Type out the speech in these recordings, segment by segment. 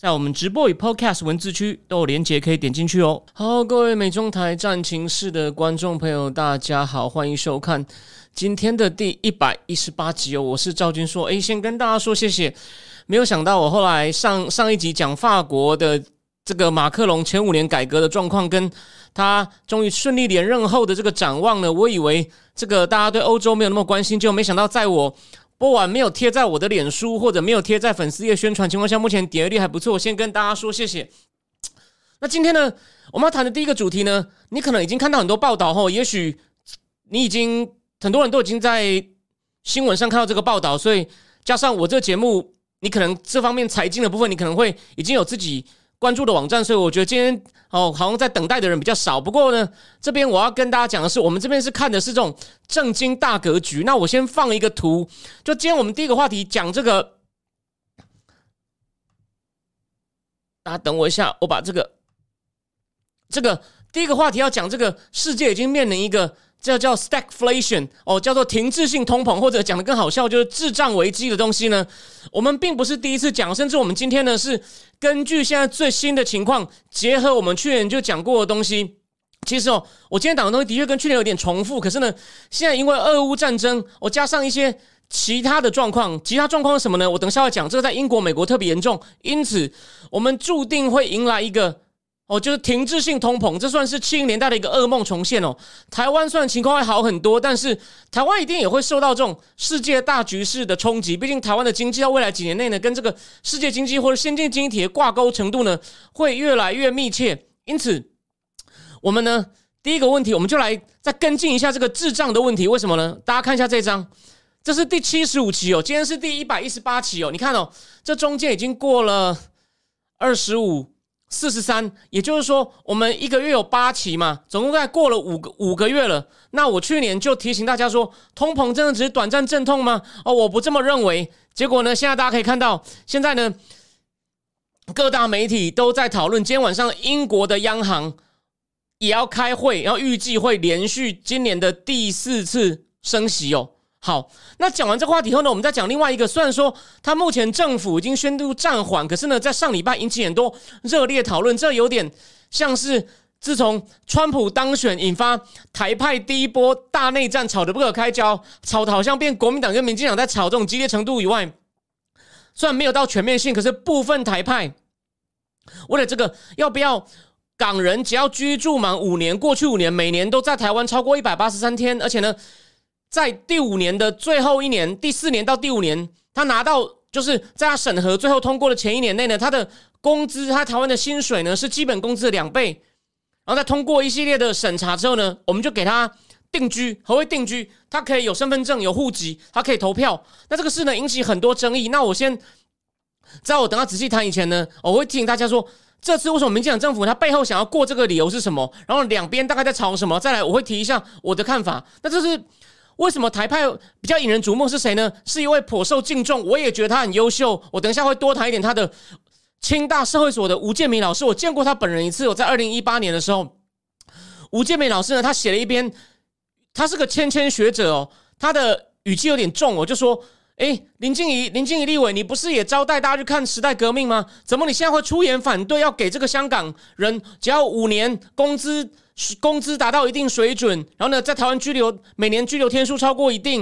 在我们直播与 Podcast 文字区都有连结，可以点进去哦。好，各位美中台战情室的观众朋友，大家好，欢迎收看今天的第一百一十八集哦。我是赵军硕，诶，先跟大家说谢谢。没有想到我后来上上一集讲法国的这个马克龙前五年改革的状况，跟他终于顺利连任后的这个展望呢，我以为这个大家对欧洲没有那么关心，就没想到在我。播完没有贴在我的脸书或者没有贴在粉丝页宣传情况下，目前点阅率还不错。先跟大家说谢谢。那今天呢，我们要谈的第一个主题呢，你可能已经看到很多报道后，也许你已经很多人都已经在新闻上看到这个报道，所以加上我这个节目，你可能这方面财经的部分，你可能会已经有自己。关注的网站，所以我觉得今天哦，好像在等待的人比较少。不过呢，这边我要跟大家讲的是，我们这边是看的是这种正经大格局。那我先放一个图，就今天我们第一个话题讲这个，大家等我一下，我把这个这个第一个话题要讲这个世界已经面临一个。这叫 stagflation 哦，叫做停滞性通膨，或者讲的更好笑，就是智障危机的东西呢。我们并不是第一次讲，甚至我们今天呢是根据现在最新的情况，结合我们去年就讲过的东西。其实哦，我今天讲的东西的确跟去年有点重复，可是呢，现在因为俄乌战争，我加上一些其他的状况，其他状况是什么呢？我等下要讲，这个在英国、美国特别严重，因此我们注定会迎来一个。哦，就是停滞性通膨，这算是七零年代的一个噩梦重现哦。台湾虽然情况会好很多，但是台湾一定也会受到这种世界大局势的冲击。毕竟台湾的经济在未来几年内呢，跟这个世界经济或者先进经济体的挂钩程度呢，会越来越密切。因此，我们呢，第一个问题，我们就来再跟进一下这个智障的问题。为什么呢？大家看一下这张，这是第七十五期哦，今天是第一百一十八期哦。你看哦，这中间已经过了二十五。四十三，也就是说，我们一个月有八期嘛，总共在过了五个五个月了。那我去年就提醒大家说，通膨真的只是短暂阵痛吗？哦，我不这么认为。结果呢，现在大家可以看到，现在呢，各大媒体都在讨论，今天晚上英国的央行也要开会，然后预计会连续今年的第四次升息哦。好，那讲完这个话题后呢，我们再讲另外一个。虽然说他目前政府已经宣布暂缓，可是呢，在上礼拜引起很多热烈讨论。这有点像是自从川普当选，引发台派第一波大内战，吵得不可开交，吵得好像变国民党跟民进党在吵这种激烈程度以外，虽然没有到全面性，可是部分台派为了这个要不要港人只要居住满五年，过去五年每年都在台湾超过一百八十三天，而且呢。在第五年的最后一年，第四年到第五年，他拿到就是在他审核最后通过的前一年内呢，他的工资，他台湾的薪水呢是基本工资的两倍。然后在通过一系列的审查之后呢，我们就给他定居。何谓定居？他可以有身份证、有户籍，他可以投票。那这个事呢引起很多争议。那我先在我等他仔细谈以前呢，我会提醒大家说，这次为什么民进党政府他背后想要过这个理由是什么？然后两边大概在吵什么？再来我会提一下我的看法。那这是。为什么台派比较引人瞩目是谁呢？是一位颇受敬重，我也觉得他很优秀。我等一下会多谈一点他的清大社会所的吴建明老师，我见过他本人一次。我在二零一八年的时候，吴建明老师呢，他写了一篇，他是个谦谦学者哦，他的语气有点重，我就说。哎，林静怡，林静怡立委，你不是也招待大家去看时代革命吗？怎么你现在会出言反对，要给这个香港人只要五年工资，工资达到一定水准，然后呢，在台湾拘留每年拘留天数超过一定，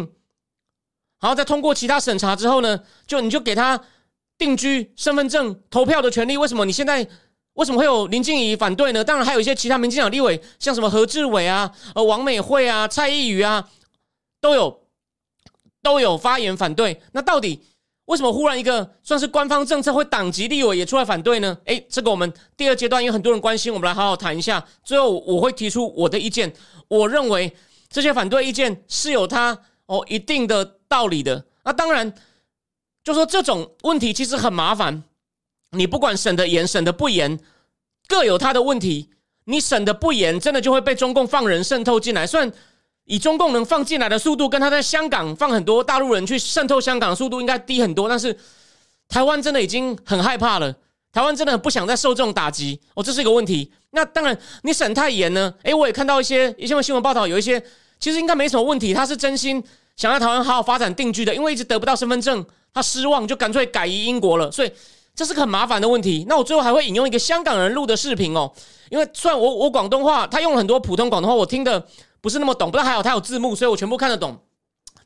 然后再通过其他审查之后呢，就你就给他定居身份证、投票的权利？为什么你现在为什么会有林静怡反对呢？当然还有一些其他民进党立委，像什么何志伟啊、呃王美惠啊、蔡依瑜啊，都有。都有发言反对，那到底为什么忽然一个算是官方政策会党籍立委也出来反对呢？诶，这个我们第二阶段有很多人关心，我们来好好谈一下。最后我会提出我的意见，我认为这些反对意见是有它哦一定的道理的。那当然，就说这种问题其实很麻烦，你不管审的严审的不严，各有它的问题。你审的不严，真的就会被中共放人渗透进来。虽然以中共能放进来的速度，跟他在香港放很多大陆人去渗透香港的速度应该低很多，但是台湾真的已经很害怕了。台湾真的很不想再受这种打击哦，这是一个问题。那当然，你审太严呢？诶，我也看到一些一些新闻报道，有一些其实应该没什么问题，他是真心想在台湾好好发展定居的，因为一直得不到身份证，他失望就干脆改移英国了。所以这是个很麻烦的问题。那我最后还会引用一个香港人录的视频哦，因为虽然我我广东话，他用了很多普通广东话，我听的不是那么懂，不过还好他有字幕，所以我全部看得懂。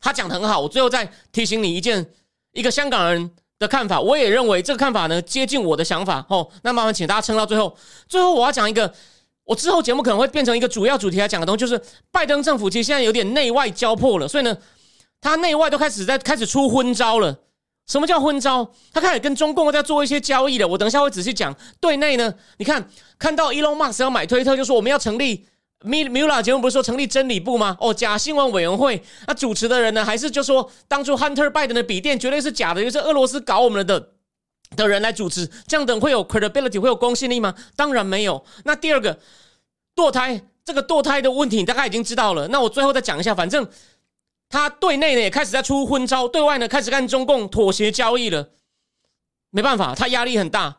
他讲的很好，我最后再提醒你一件，一个香港人。的看法，我也认为这个看法呢接近我的想法哦。那麻烦请大家撑到最后。最后我要讲一个，我之后节目可能会变成一个主要主题来讲的东西，就是拜登政府其实现在有点内外交迫了，所以呢，他内外都开始在开始出昏招了。什么叫昏招？他开始跟中共在做一些交易了。我等一下会仔细讲。对内呢，你看看到 Elon Musk 要买推特，就说我们要成立。米米拉节目不是说成立真理部吗？哦，假新闻委员会，那主持的人呢？还是就说当初 Hunter Biden 的笔电绝对是假的，就是俄罗斯搞我们的的人来主持，这样等会有 credibility 会有公信力吗？当然没有。那第二个堕胎，这个堕胎的问题你大概已经知道了。那我最后再讲一下，反正他对内呢也开始在出昏招，对外呢开始跟中共妥协交易了。没办法，他压力很大。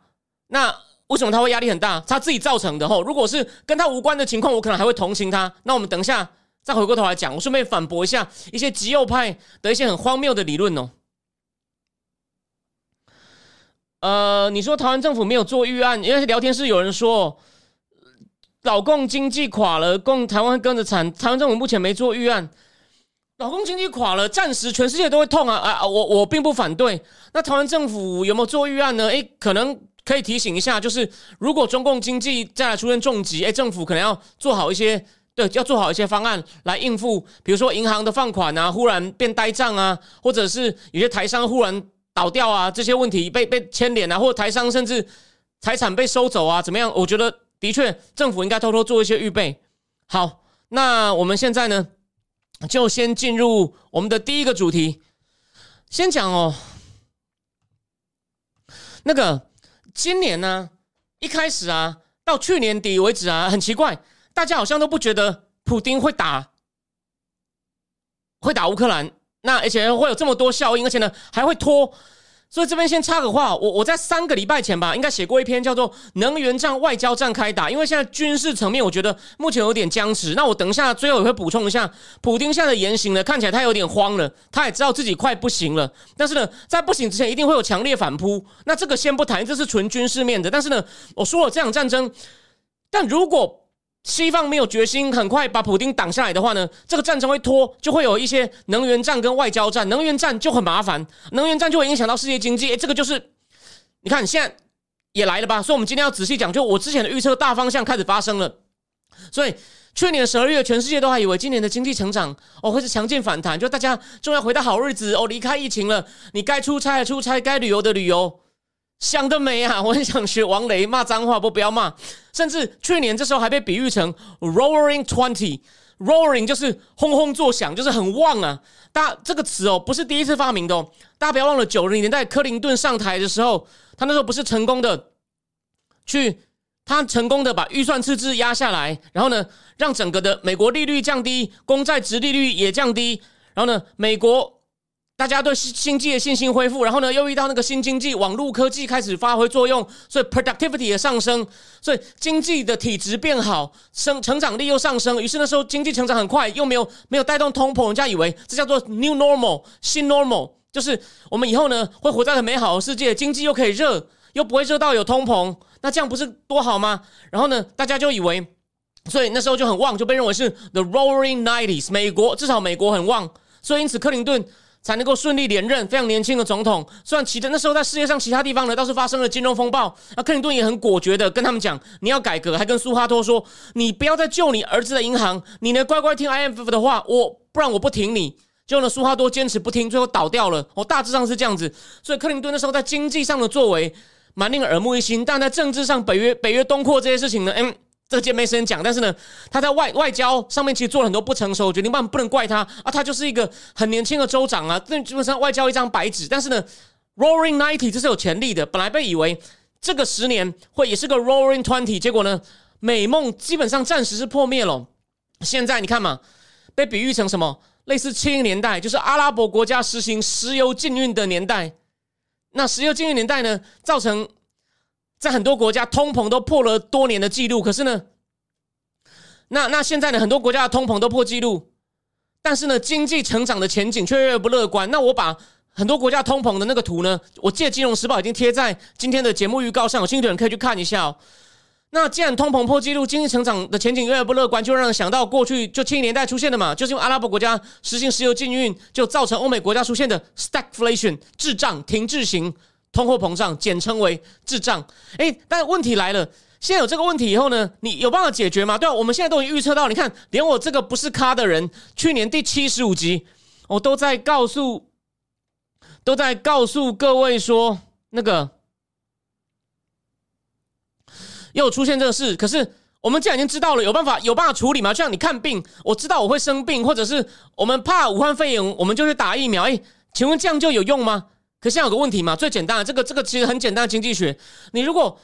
那。为什么他会压力很大？他自己造成的吼。如果是跟他无关的情况，我可能还会同情他。那我们等一下再回过头来讲，我顺便反驳一下一些极右派的一些很荒谬的理论哦。呃，你说台湾政府没有做预案，因为聊天室有人说老共经济垮了，共台湾跟着惨。台湾政府目前没做预案，老公经济垮了，暂时全世界都会痛啊啊！我我并不反对。那台湾政府有没有做预案呢？诶，可能。可以提醒一下，就是如果中共经济再来出现重疾，哎，政府可能要做好一些，对，要做好一些方案来应付，比如说银行的放款啊，忽然变呆账啊，或者是有些台商忽然倒掉啊，这些问题被被牵连啊，或台商甚至财产被收走啊，怎么样？我觉得的确政府应该偷偷做一些预备。好，那我们现在呢，就先进入我们的第一个主题，先讲哦，那个。今年呢，一开始啊，到去年底为止啊，很奇怪，大家好像都不觉得普京会打，会打乌克兰，那而且会有这么多效应，而且呢，还会拖。所以这边先插个话，我我在三个礼拜前吧，应该写过一篇叫做《能源战、外交战开打》，因为现在军事层面，我觉得目前有点僵持。那我等一下最后也会补充一下，普京现在的言行呢，看起来他有点慌了，他也知道自己快不行了。但是呢，在不行之前，一定会有强烈反扑。那这个先不谈，这是纯军事面的。但是呢，我说了这场战争，但如果西方没有决心很快把普京挡下来的话呢，这个战争会拖，就会有一些能源战跟外交战。能源战就很麻烦，能源战就会影响到世界经济。哎，这个就是你看现在也来了吧？所以，我们今天要仔细讲，就我之前的预测大方向开始发生了。所以，去年十二月，全世界都还以为今年的经济成长哦会是强劲反弹，就大家终于回到好日子哦，离开疫情了。你该出差的出差，该旅游的旅游。想得美啊！我很想学王雷骂脏话，不不要骂。甚至去年这时候还被比喻成 “roaring twenty”，“roaring” 就是轰轰作响，就是很旺啊。大这个词哦，不是第一次发明的哦。大家不要忘了，九零年代克林顿上台的时候，他那时候不是成功的去，他成功的把预算赤字压下来，然后呢，让整个的美国利率降低，公债值利率也降低，然后呢，美国。大家对新经济的信心恢复，然后呢，又遇到那个新经济，网络科技开始发挥作用，所以 productivity 也上升，所以经济的体质变好，生成长力又上升。于是那时候经济成长很快，又没有没有带动通膨，人家以为这叫做 new normal 新 normal，就是我们以后呢会活在很美好的世界，经济又可以热，又不会热到有通膨，那这样不是多好吗？然后呢，大家就以为，所以那时候就很旺，就被认为是 the roaring nineties，美国至少美国很旺，所以因此克林顿。才能够顺利连任，非常年轻的总统。虽然其的那时候在世界上其他地方呢，倒是发生了金融风暴。那克林顿也很果决的跟他们讲，你要改革，还跟苏哈托说，你不要再救你儿子的银行，你呢乖乖听 IMF 的话，我不然我不挺你。结果呢，苏哈多坚持不听，最后倒掉了。哦，大致上是这样子。所以克林顿那时候在经济上的作为蛮令人耳目一新，但在政治上北约北约东扩这些事情呢，嗯。这个节没时间讲，但是呢，他在外外交上面其实做了很多不成熟决定，不然不能怪他啊，他就是一个很年轻的州长啊，这基本上外交一张白纸。但是呢，Roaring Ninety 这是有潜力的，本来被以为这个十年会也是个 Roaring Twenty，结果呢，美梦基本上暂时是破灭了。现在你看嘛，被比喻成什么？类似七零年代，就是阿拉伯国家实行石油禁运的年代。那石油禁运年代呢，造成在很多国家通膨都破了多年的记录。可是呢，那那现在呢，很多国家的通膨都破纪录，但是呢，经济成长的前景却越来越不乐观。那我把很多国家通膨的那个图呢，我借《金融时报》已经贴在今天的节目预告上，有兴趣的人可以去看一下哦。那既然通膨破纪录，经济成长的前景越来越不乐观，就让人想到过去就七零年代出现的嘛，就是因为阿拉伯国家实行石油禁运，就造成欧美国家出现的 stagflation 滞胀停滞型通货膨胀，简称为滞胀。哎，但问题来了，现在有这个问题以后呢，你有办法解决吗？对啊，我们现在都已经预测到，你看，连我这个不是咖的人，去年第七十五集，我都在告诉，都在告诉各位说那个。又出现这个事，可是我们既然已经知道了，有办法有办法处理吗？就像你看病，我知道我会生病，或者是我们怕武汉肺炎，我们就去打疫苗。哎，请问这样就有用吗？可现在有个问题嘛，最简单的这个这个其实很简单的经济学，你如果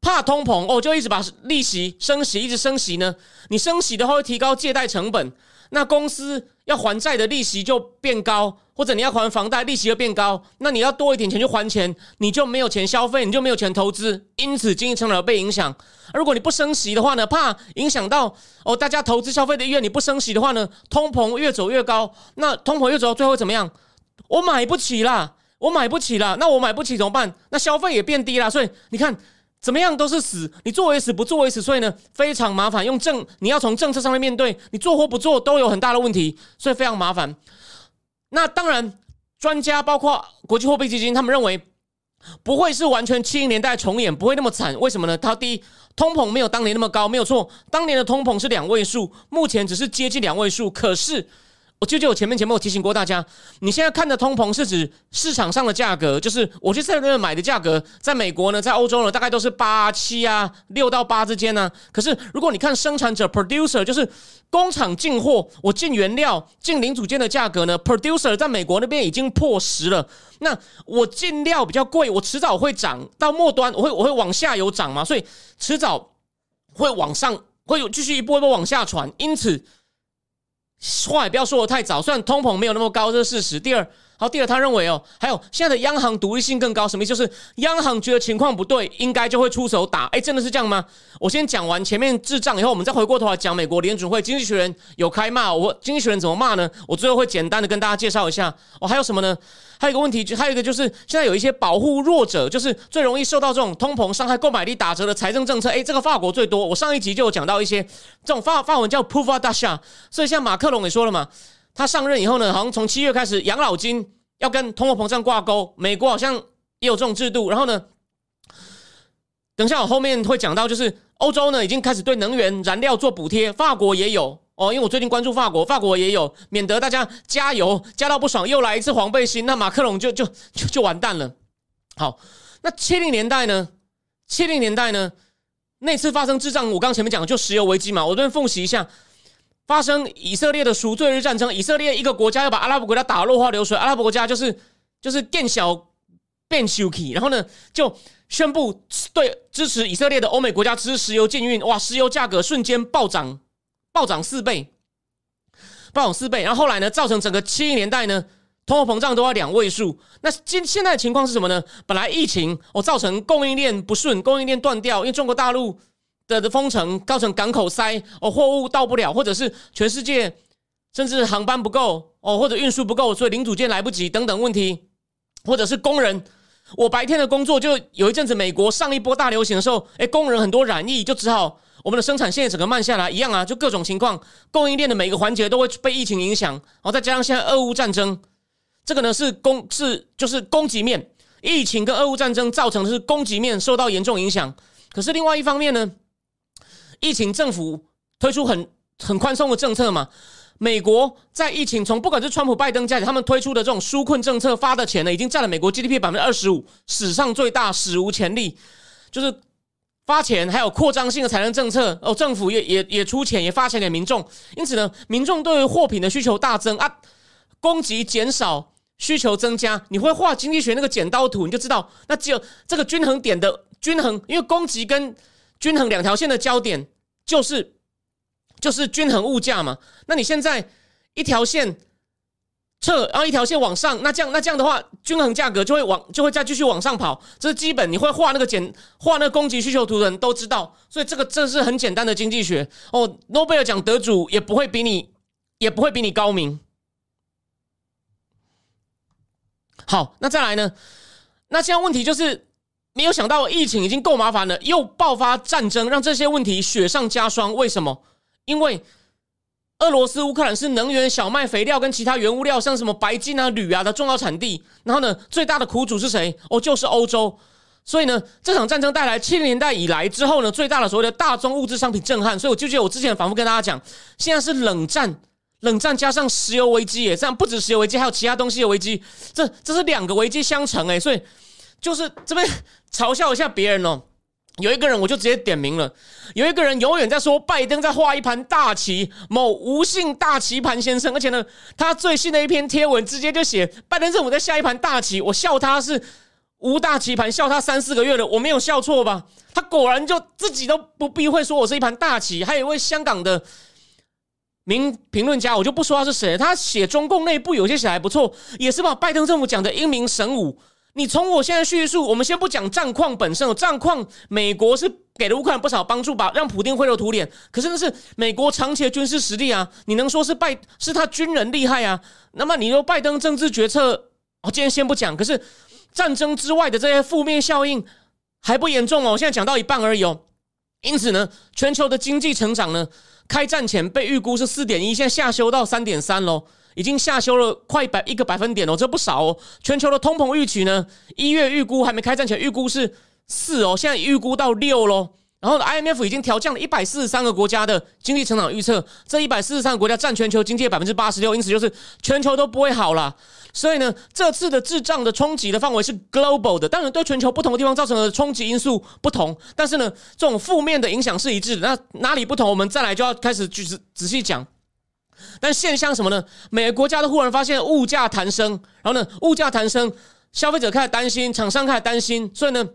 怕通膨哦，就一直把利息升息，一直升息呢，你升息的话会提高借贷成本。那公司要还债的利息就变高，或者你要还房贷利息又变高，那你要多一点钱去还钱，你就没有钱消费，你就没有钱投资，因此经济成长被影响。如果你不升息的话呢，怕影响到哦大家投资消费的意愿，你不升息的话呢，通膨越走越高，那通膨越走到最后怎么样？我买不起啦，我买不起啦，那我买不起怎么办？那消费也变低了，所以你看。怎么样都是死，你做为死不做为死，所以呢非常麻烦。用政你要从政策上面面对，你做或不做都有很大的问题，所以非常麻烦。那当然，专家包括国际货币基金，他们认为不会是完全七零年代重演，不会那么惨。为什么呢？他第一，通膨没有当年那么高，没有错，当年的通膨是两位数，目前只是接近两位数，可是。我就就我前面前面我提醒过大家，你现在看的通膨是指市场上的价格，就是我去赛伦买的价格，在美国呢，在欧洲呢，大概都是八七啊，六到八之间呢。可是如果你看生产者 （producer），就是工厂进货，我进原料、进零组件的价格呢，producer 在美国那边已经破十了。那我进料比较贵，我迟早会涨到末端，我会我会往下游涨嘛，所以迟早会往上，会有继续一波一波往下传，因此。话也不要说的太早，虽然通膨没有那么高，这是事实。第二，好，第二，他认为哦，还有现在的央行独立性更高，什么意思？就是央行觉得情况不对，应该就会出手打。哎，真的是这样吗？我先讲完前面智障以后，我们再回过头来讲美国联准会经济学人有开骂，我经济学人怎么骂呢？我最后会简单的跟大家介绍一下。哦，还有什么呢？还有一个问题，就还有一个就是，现在有一些保护弱者，就是最容易受到这种通膨伤害、购买力打折的财政政策。哎，这个法国最多。我上一集就有讲到一些这种法法文叫 p o u v a d a c h a 所以像马克龙也说了嘛，他上任以后呢，好像从七月开始，养老金要跟通货膨胀挂钩。美国好像也有这种制度。然后呢，等下我后面会讲到，就是欧洲呢已经开始对能源燃料做补贴，法国也有。哦，因为我最近关注法国，法国也有，免得大家加油加到不爽，又来一次黄背心，那马克龙就就就就完蛋了。好，那七零年代呢？七零年代呢？那次发生智障，我刚前面讲就石油危机嘛，我这边复习一下，发生以色列的赎罪日战争，以色列一个国家要把阿拉伯国家打落花流水，阿拉伯国家就是就是变小变 s h k y 然后呢就宣布对支持以色列的欧美国家支持石油禁运，哇，石油价格瞬间暴涨。暴涨四倍，暴涨四倍，然后后来呢，造成整个七零年代呢，通货膨胀都要两位数。那今现在的情况是什么呢？本来疫情哦，造成供应链不顺，供应链断掉，因为中国大陆的的封城，造成港口塞哦，货物到不了，或者是全世界甚至航班不够哦，或者运输不够，所以零组件来不及等等问题，或者是工人，我白天的工作就有一阵子，美国上一波大流行的时候，哎，工人很多染疫，就只好。我们的生产线整个慢下来，一样啊，就各种情况，供应链的每个环节都会被疫情影响。然后再加上现在俄乌战争，这个呢是供是就是供给面，疫情跟俄乌战争造成的是供给面受到严重影响。可是另外一方面呢，疫情政府推出很很宽松的政策嘛，美国在疫情从不管是川普拜登家里他们推出的这种纾困政策发的钱呢，已经占了美国 GDP 百分之二十五，史上最大，史无前例，就是。发钱还有扩张性的财政政策哦，政府也也也出钱，也发钱给民众。因此呢，民众对于货品的需求大增啊，供给减少，需求增加。你会画经济学那个剪刀图，你就知道，那只有这个均衡点的均衡，因为供给跟均衡两条线的交点就是就是均衡物价嘛。那你现在一条线撤，然后一条线往上，那这样那这样的话，均衡价格就会往就会再继续往上跑。这是基本，你会画那个简画那个供给需求图的人都知道。所以这个这是很简单的经济学哦。诺贝尔奖得主也不会比你也不会比你高明。好，那再来呢？那现在问题就是。没有想到疫情已经够麻烦了，又爆发战争，让这些问题雪上加霜。为什么？因为俄罗斯、乌克兰是能源、小麦、肥料跟其他原物料，像什么白金啊、铝啊的重要产地。然后呢，最大的苦主是谁？哦，就是欧洲。所以呢，这场战争带来七零年代以来之后呢，最大的所谓的大宗物质商品震撼。所以我就记得我之前反复跟大家讲，现在是冷战，冷战加上石油危机，也，这样不止石油危机，还有其他东西的危机。这这是两个危机相乘，哎，所以。就是这边嘲笑一下别人哦，有一个人我就直接点名了，有一个人永远在说拜登在画一盘大棋，某无姓大棋盘先生，而且呢，他最新的一篇贴文直接就写拜登政府在下一盘大棋，我笑他是无大棋盘，笑他三四个月了，我没有笑错吧？他果然就自己都不避讳说我是一盘大棋。还有一位香港的名评论家，我就不说他是谁，他写中共内部有些写还不错，也是把拜登政府讲的英明神武。你从我现在叙述，我们先不讲战况本身，战况美国是给了乌克兰不少帮助吧，让普京灰头土脸。可是那是美国长期的军事实力啊，你能说是拜是他军人厉害啊？那么你说拜登政治决策，我今天先不讲。可是战争之外的这些负面效应还不严重哦，我现在讲到一半而已哦。因此呢，全球的经济成长呢，开战前被预估是四点一，现在下修到三点三喽。已经下修了快百一个百分点哦，这不少哦。全球的通膨预期呢，一月预估还没开战前预估是四哦，现在预估到六喽。然后 IMF 已经调降了一百四十三个国家的经济成长预测，这一百四十三个国家占全球经济百分之八十六，因此就是全球都不会好了。所以呢，这次的滞胀的冲击的范围是 global 的，当然对全球不同的地方造成的冲击因素不同，但是呢，这种负面的影响是一致的。那哪里不同，我们再来就要开始就是仔细讲。但现象什么呢？每个国家都忽然发现物价弹升，然后呢，物价弹升，消费者开始担心，厂商开始担心，所以呢，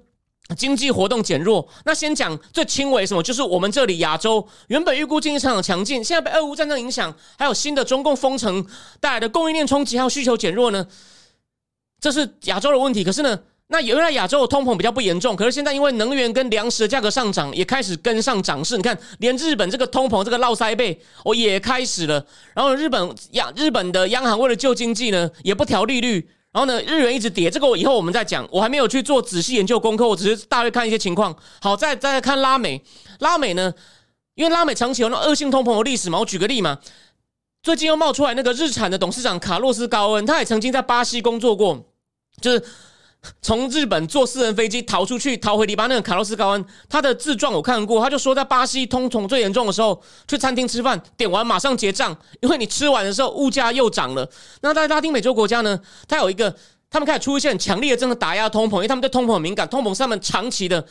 经济活动减弱。那先讲最轻微什么？就是我们这里亚洲原本预估经济成长强劲，现在被俄乌战争影响，还有新的中共封城带来的供应链冲击，还有需求减弱呢，这是亚洲的问题。可是呢？那原来亚洲的通膨比较不严重，可是现在因为能源跟粮食的价格上涨，也开始跟上涨势。你看，连日本这个通膨这个落腮背，哦也开始了。然后日本央日本的央行为了救经济呢，也不调利率。然后呢，日元一直跌，这个我以后我们再讲。我还没有去做仔细研究功课，我只是大约看一些情况。好，再再看拉美，拉美呢，因为拉美长期有那恶性通膨的历史嘛。我举个例嘛，最近又冒出来那个日产的董事长卡洛斯高恩，他也曾经在巴西工作过，就是。从日本坐私人飞机逃出去，逃回黎巴嫩。卡洛斯高恩他的自传我看过，他就说在巴西通膨最严重的时候，去餐厅吃饭，点完马上结账，因为你吃完的时候物价又涨了。那在拉丁美洲国家呢，它有一个，他们开始出现强烈的这个打压通膨，因为他们对通膨很敏感，通膨是他们长期的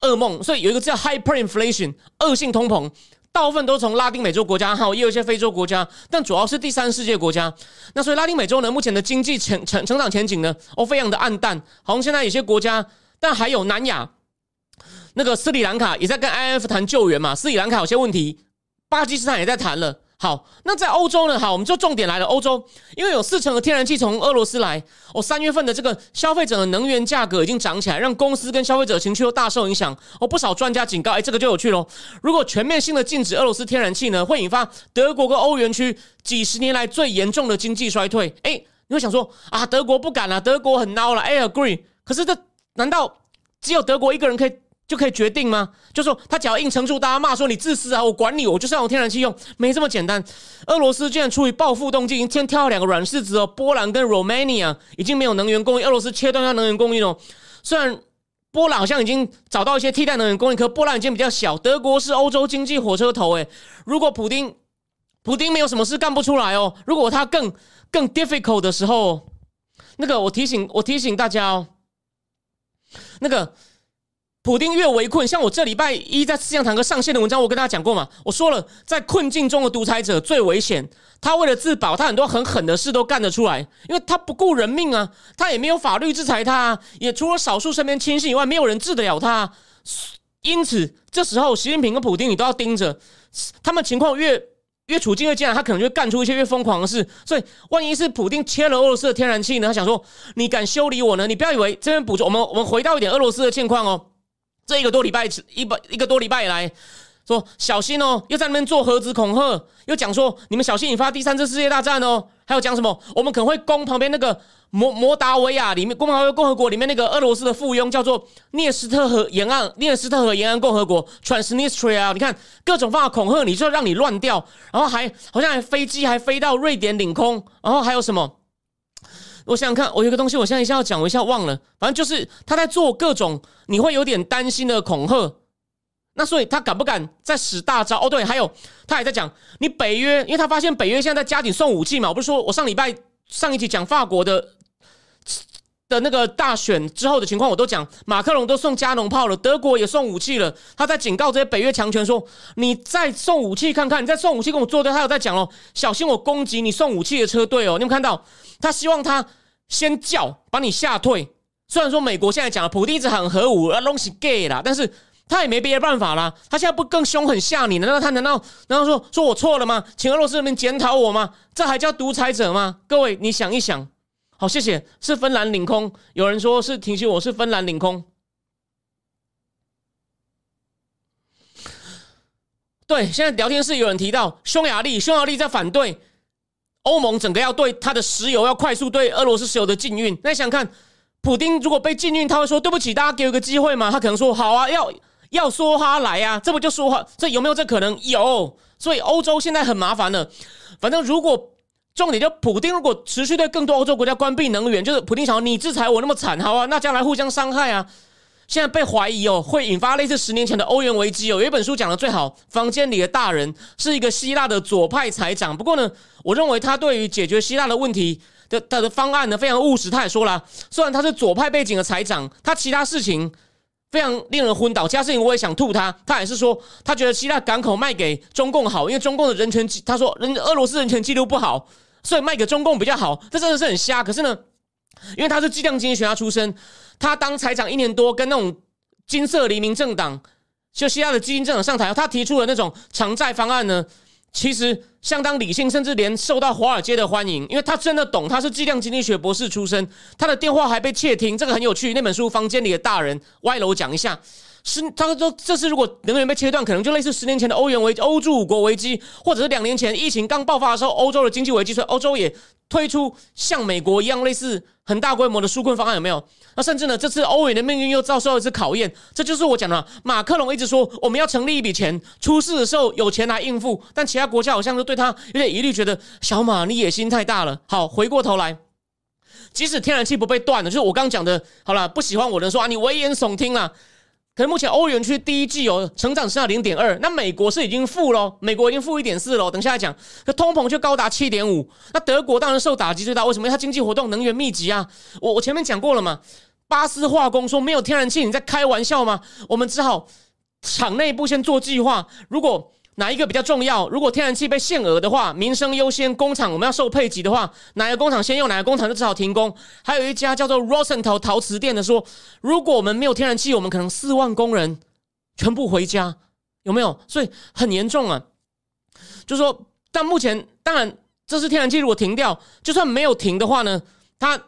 噩梦，所以有一个叫 hyperinflation 恶性通膨。大部分都从拉丁美洲国家，还有也有一些非洲国家，但主要是第三世界国家。那所以拉丁美洲呢，目前的经济成成成长前景呢，哦，非常的暗淡。好像现在有些国家，但还有南亚，那个斯里兰卡也在跟 I F 谈救援嘛。斯里兰卡有些问题，巴基斯坦也在谈了。好，那在欧洲呢？好，我们就重点来了。欧洲因为有四成的天然气从俄罗斯来，哦，三月份的这个消费者的能源价格已经涨起来，让公司跟消费者情绪都大受影响。哦，不少专家警告，哎，这个就有趣喽。如果全面性的禁止俄罗斯天然气呢，会引发德国跟欧元区几十年来最严重的经济衰退。哎，你会想说啊，德国不敢了，德国很孬了。哎，agree。可是这难道只有德国一个人可以？就可以决定吗？就说他只要硬撑住，大家骂说你自私啊！我管你，我就是要用天然气用，没这么简单。俄罗斯竟然出于报复动机，已经先挑了两个软柿子哦。波兰跟 Romania 已经没有能源供应，俄罗斯切断它能源供应哦。虽然波兰好像已经找到一些替代能源供应，可波兰已经比较小。德国是欧洲经济火车头，诶，如果普丁普丁没有什么事干不出来哦，如果他更更 difficult 的时候，那个我提醒我提醒大家哦，那个。普丁越围困，像我这礼拜一在思想堂哥上线的文章，我跟大家讲过嘛。我说了，在困境中的独裁者最危险。他为了自保，他很多很狠的事都干得出来，因为他不顾人命啊，他也没有法律制裁他，也除了少数身边亲信以外，没有人治得了他。因此这时候习近平跟普京你都要盯着，他们情况越越处境越艰难，他可能就干出一些越疯狂的事。所以万一是普京切了俄罗斯的天然气呢？他想说你敢修理我呢？你不要以为这边补充我们，我们回到一点俄罗斯的现况哦。这一个多礼拜一百一个多礼拜以来。说小心哦，又在那边做核子恐吓，又讲说你们小心引发第三次世界大战哦，还有讲什么？我们可能会攻旁边那个摩摩达维亚里面，共和共和国里面那个俄罗斯的附庸，叫做涅斯特河沿岸涅斯特河沿岸共和国 （Transnistria）。你看各种方法恐吓你，就让你乱掉，然后还好像还飞机还飞到瑞典领空，然后还有什么？我想想看，我有个东西，我现在一下要讲，我一下忘了。反正就是他在做各种你会有点担心的恐吓。那所以他敢不敢再使大招？哦，对，还有他还在讲你北约，因为他发现北约现在在加紧送武器嘛。我不是说我上礼拜上一集讲法国的的那个大选之后的情况，我都讲马克龙都送加农炮了，德国也送武器了。他在警告这些北约强权说：“你再送武器看看，你再送武器跟我作对。”他有在讲哦，小心我攻击你送武器的车队哦。你有看到他希望他先叫把你吓退。虽然说美国现在讲普京一直喊核武啊，东西 gay 啦，但是。他也没别的办法啦，他现在不更凶狠吓你？难道他难道难道说说我错了吗？请俄罗斯人民检讨我吗？这还叫独裁者吗？各位，你想一想。好，谢谢。是芬兰领空，有人说是提醒我是芬兰领空。对，现在聊天室有人提到匈牙利，匈牙利在反对欧盟整个要对它的石油要快速对俄罗斯石油的禁运。那想看普丁如果被禁运，他会说对不起，大家给我个机会吗？他可能说好啊，要。要说他来呀，这不就说话？这有没有这可能？有，所以欧洲现在很麻烦了。反正如果重点就普丁，如果持续对更多欧洲国家关闭能源，就是普丁想你制裁我那么惨，好啊，那将来互相伤害啊。现在被怀疑哦，会引发类似十年前的欧元危机哦。有一本书讲的最好，房间里的大人是一个希腊的左派财长。不过呢，我认为他对于解决希腊的问题的他的方案呢非常务实。他也说了，虽然他是左派背景的财长，他其他事情。非常令人昏倒，其他事情我也想吐他。他也是说，他觉得希腊港口卖给中共好，因为中共的人权，他说人俄罗斯人权记录不好，所以卖给中共比较好。这真的是很瞎。可是呢，因为他是计量经济学家出身，他当财长一年多，跟那种金色黎明政党，就希腊的基金政党上台，他提出了那种偿债方案呢。其实相当理性，甚至连受到华尔街的欢迎，因为他真的懂，他是计量经济学博士出身，他的电话还被窃听，这个很有趣。那本书《房间里的大人》歪楼讲一下，是他说这次如果能源被切断，可能就类似十年前的欧元危、欧洲五国危机，或者是两年前疫情刚爆发的时候，欧洲的经济危机，所以欧洲也。推出像美国一样类似很大规模的纾困方案有没有？那甚至呢，这次欧元的命运又遭受一次考验。这就是我讲的，马克龙一直说我们要成立一笔钱，出事的时候有钱来应付。但其他国家好像都对他有点疑虑，觉得小马你野心太大了。好，回过头来，即使天然气不被断了，就是我刚刚讲的，好了，不喜欢我的人说啊，你危言耸听了。可是目前欧元区第一季哦成长剩下零点二，那美国是已经负喽，美国已经负一点四喽。等下来讲，可通膨却高达七点五，那德国当然受打击最大。为什么？它经济活动能源密集啊。我我前面讲过了嘛，巴斯化工说没有天然气，你在开玩笑吗？我们只好厂内部先做计划，如果。哪一个比较重要？如果天然气被限额的话，民生优先，工厂我们要受配给的话，哪个工厂先用，哪个工厂就只好停工。还有一家叫做 Rosenthal 陶瓷店的说，如果我们没有天然气，我们可能四万工人全部回家，有没有？所以很严重啊。就说，但目前当然，这是天然气如果停掉，就算没有停的话呢，它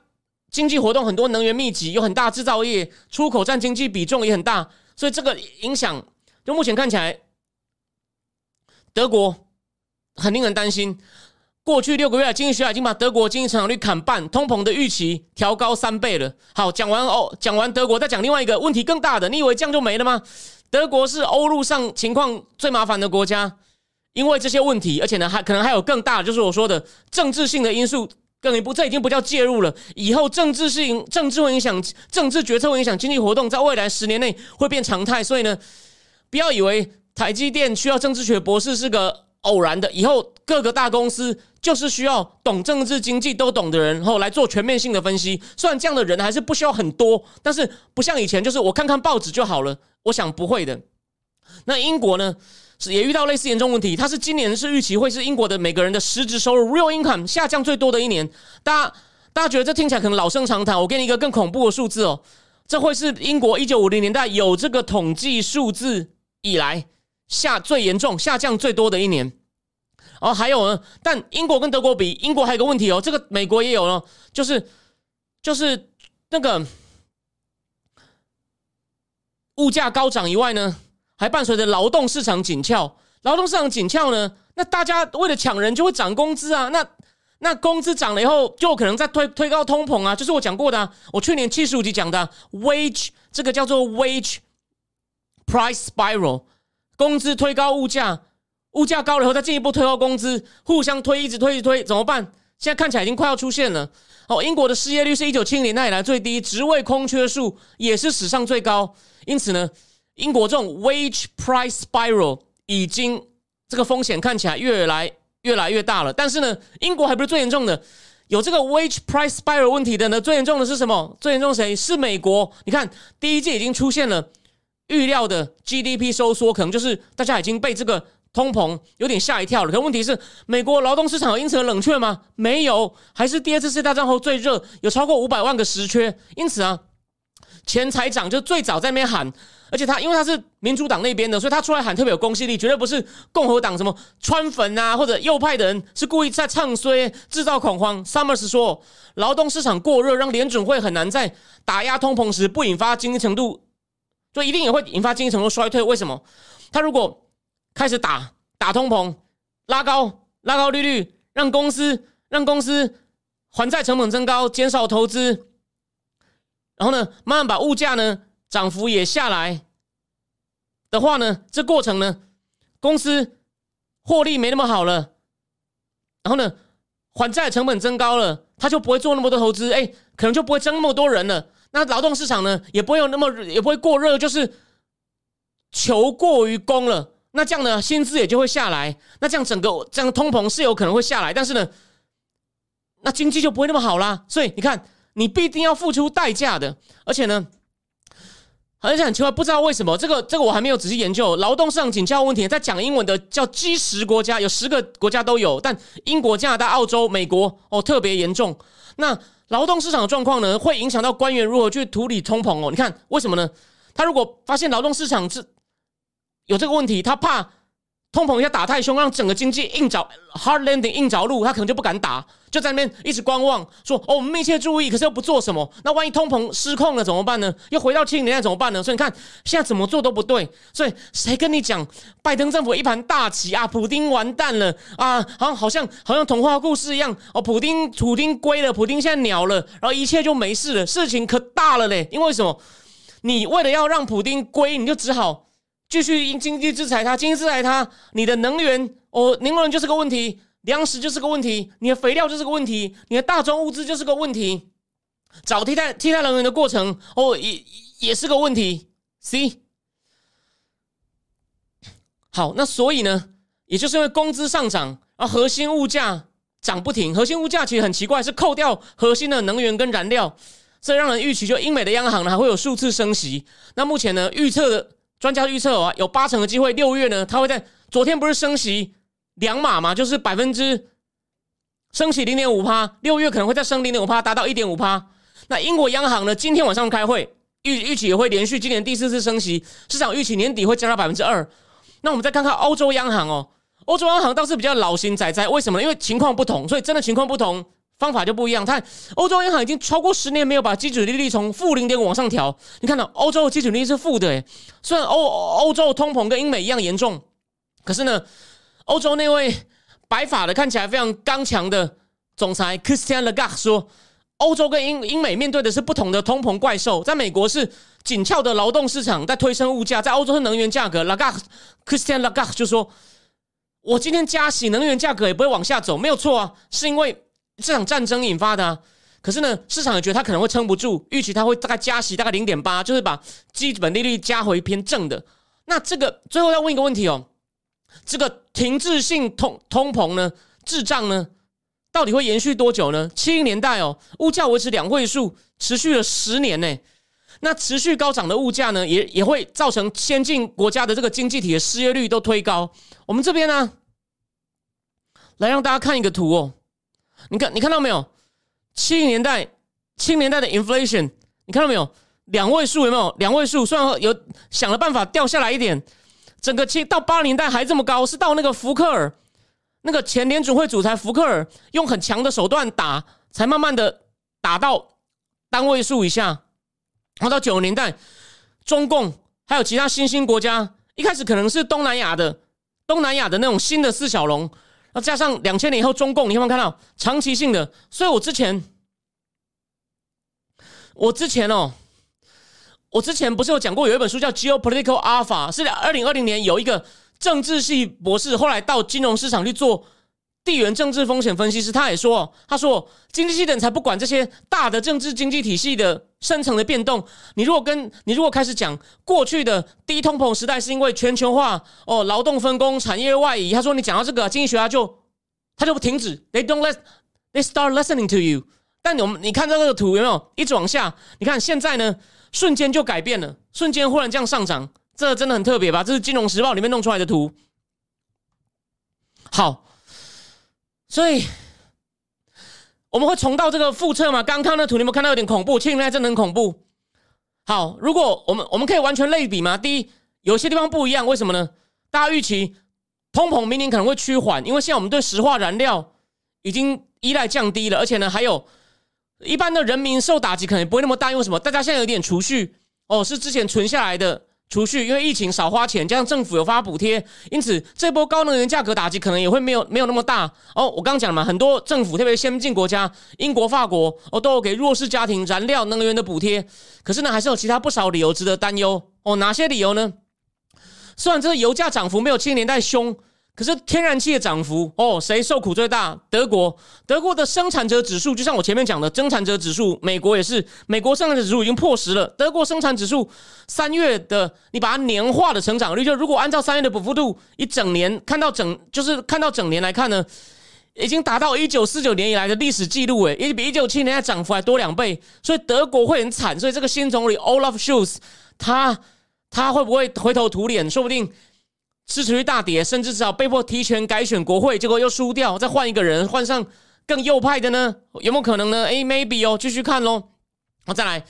经济活动很多，能源密集，有很大制造业，出口占经济比重也很大，所以这个影响，就目前看起来。德国很令人担心，过去六个月经济学家已经把德国经济成长率砍半，通膨的预期调高三倍了。好，讲完哦，讲完德国，再讲另外一个问题更大的。你以为这样就没了吗？德国是欧陆上情况最麻烦的国家，因为这些问题，而且呢，还可能还有更大的，就是我说的政治性的因素。更一步，这已经不叫介入了，以后政治性政治会影响政治决策，会影响经济活动，在未来十年内会变常态。所以呢，不要以为。台积电需要政治学博士是个偶然的，以后各个大公司就是需要懂政治经济都懂的人，然后来做全面性的分析。虽然这样的人还是不需要很多，但是不像以前，就是我看看报纸就好了。我想不会的。那英国呢，是也遇到类似严重问题。它是今年是预期会是英国的每个人的实质收入 （real income） 下降最多的一年。大家大家觉得这听起来可能老生常谈，我给你一个更恐怖的数字哦。这会是英国一九五零年代有这个统计数字以来下最严重、下降最多的一年。哦，还有呢，但英国跟德国比，英国还有个问题哦，这个美国也有了，就是就是那个物价高涨以外呢，还伴随着劳动市场紧俏。劳动市场紧俏呢，那大家为了抢人就会涨工资啊，那那工资涨了以后，就可能再推推高通膨啊，就是我讲过的，我去年七十五集讲的 wage 这个叫做 wage price spiral，工资推高物价。物价高了以后，再进一步推高工资，互相推，一直推，一直推，怎么办？现在看起来已经快要出现了。哦，英国的失业率是一九七零年代以来最低，职位空缺数也是史上最高。因此呢，英国这种 wage price spiral 已经这个风险看起来越来越来越大了。但是呢，英国还不是最严重的，有这个 wage price spiral 问题的呢。最严重的是什么？最严重谁？是美国。你看，第一季已经出现了预料的 GDP 收缩，可能就是大家已经被这个。通膨有点吓一跳了，可问题是，美国劳动市场有因此而冷却吗？没有，还是第二次世界大战后最热，有超过五百万个实缺。因此啊，前财长就最早在那边喊，而且他因为他是民主党那边的，所以他出来喊特别有公信力，绝对不是共和党什么川粉啊或者右派的人是故意在唱衰、制造恐慌。Summers 说，劳动市场过热，让联准会很难在打压通膨时不引发经济程度，就一定也会引发经济程度衰退。为什么？他如果开始打打通膨，拉高拉高利率，让公司让公司还债成本增高，减少投资，然后呢，慢慢把物价呢涨幅也下来的话呢，这过程呢，公司获利没那么好了，然后呢，还债成本增高了，他就不会做那么多投资，哎，可能就不会增那么多人了。那劳动市场呢，也不会有那么也不会过热，就是求过于供了。那这样呢，薪资也就会下来。那这样整个这样通膨是有可能会下来，但是呢，那经济就不会那么好啦。所以你看，你必定要付出代价的。而且呢，而且很奇怪，不知道为什么这个这个我还没有仔细研究。劳动市场紧俏问题，在讲英文的叫基十国家，有十个国家都有，但英国、加拿大、澳洲、美国哦特别严重。那劳动市场的状况呢，会影响到官员如何去处理通膨哦。你看为什么呢？他如果发现劳动市场是有这个问题，他怕通膨一下打太凶，让整个经济硬着 hard landing 硬着陆，他可能就不敢打，就在那边一直观望，说哦我们密切注意，可是又不做什么。那万一通膨失控了怎么办呢？又回到七零年代怎么办呢？所以你看现在怎么做都不对。所以谁跟你讲拜登政府一盘大棋啊？普丁完蛋了啊？好像好像好像童话故事一样哦。普丁普丁归了，普丁现在鸟了，然后一切就没事了。事情可大了嘞！因为什么？你为了要让普丁归，你就只好。继续因经济制裁他，经济制裁他，你的能源哦，能源就是个问题，粮食就是个问题，你的肥料就是个问题，你的大宗物资就是个问题，找替代替代能源的过程哦，也也是个问题。C，好，那所以呢，也就是因为工资上涨，而核心物价涨不停。核心物价其实很奇怪，是扣掉核心的能源跟燃料，这让人预期，就英美的央行呢还会有数次升息。那目前呢，预测的。专家预测啊，有八成的机会，六月呢，它会在昨天不是升息两码嘛，就是百分之升息零点五趴，六月可能会再升零点五趴，达到一点五趴。那英国央行呢，今天晚上开会，预预期也会连续今年第四次升息，市场预期年底会降到百分之二。那我们再看看欧洲央行哦，欧洲央行倒是比较老型仔仔，为什么？因为情况不同，所以真的情况不同。方法就不一样。看欧洲央行已经超过十年没有把基准利率从负零点五往上调。你看到欧洲的基准利率是负的，诶，虽然欧欧洲通膨跟英美一样严重，可是呢，欧洲那位白发的看起来非常刚强的总裁 Christian Lagarde 说，欧洲跟英英美面对的是不同的通膨怪兽。在美国是紧俏的劳动市场在推升物价，在欧洲是能源价格。Lagarde Christian Lagarde 就说，我今天加息，能源价格也不会往下走，没有错啊，是因为。这场战争引发的啊，可是呢，市场也觉得它可能会撑不住，预期它会大概加息大概零点八，就是把基本利率加回偏正的。那这个最后要问一个问题哦，这个停滞性通通膨呢，滞胀呢，到底会延续多久呢？七零年代哦，物价维持两位数，持续了十年呢。那持续高涨的物价呢，也也会造成先进国家的这个经济体的失业率都推高。我们这边呢，来让大家看一个图哦。你看，你看到没有？七零年代，七零年代的 inflation，你看到没有？两位数有没有？两位数，虽然有想了办法掉下来一点，整个七到八零代还这么高，是到那个福克尔那个前联储会主裁福克尔用很强的手段打，才慢慢的打到单位数以下。然后到九零年代，中共还有其他新兴国家，一开始可能是东南亚的东南亚的那种新的四小龙，然后加上两千年以后中共，你有没有看到长期性的？所以我之前我之前哦。我之前不是有讲过，有一本书叫《Geopolitical Alpha》，是二零二零年有一个政治系博士，后来到金融市场去做地缘政治风险分析师。他也说，他说经济系的人才不管这些大的政治经济体系的深层的变动。你如果跟你如果开始讲过去的低通膨时代是因为全球化哦，劳动分工、产业外移，他说你讲到这个经济学家就他就不停止，They don't let they start listening to you。但我们你看这个图有没有一直往下？你看现在呢？瞬间就改变了，瞬间忽然这样上涨，这真的很特别吧？这是《金融时报》里面弄出来的图。好，所以我们会重到这个复测嘛？刚看那图，你们看到有点恐怖，七零年代真的很恐怖。好，如果我们我们可以完全类比吗？第一，有些地方不一样，为什么呢？大家预期通膨明年可能会趋缓，因为现在我们对石化燃料已经依赖降低了，而且呢还有。一般的人民受打击可能不会那么大，因为什么？大家现在有点储蓄哦，是之前存下来的储蓄，因为疫情少花钱，加上政府有发补贴，因此这波高能源价格打击可能也会没有没有那么大哦。我刚刚讲了嘛，很多政府特别先进国家，英国、法国哦，都有给弱势家庭燃料能源的补贴，可是呢，还是有其他不少理由值得担忧哦。哪些理由呢？虽然这个油价涨幅没有七十年代凶。可是天然气的涨幅哦，谁受苦最大？德国，德国的生产者指数，就像我前面讲的，生产者指数，美国也是，美国生产者指数已经破十了。德国生产指数三月的，你把它年化的成长率，就如果按照三月的补幅度，一整年看到整，就是看到整年来看呢，已经达到一九四九年以来的历史记录，诶，也比一九七年的涨幅还多两倍，所以德国会很惨。所以这个新总理 Olaf Scholz，他他会不会回头土脸？说不定。支持率大跌，甚至至少被迫提前改选国会，结果又输掉，再换一个人，换上更右派的呢？有没有可能呢？诶 m a y b e 哦，继续看喽。好，再来，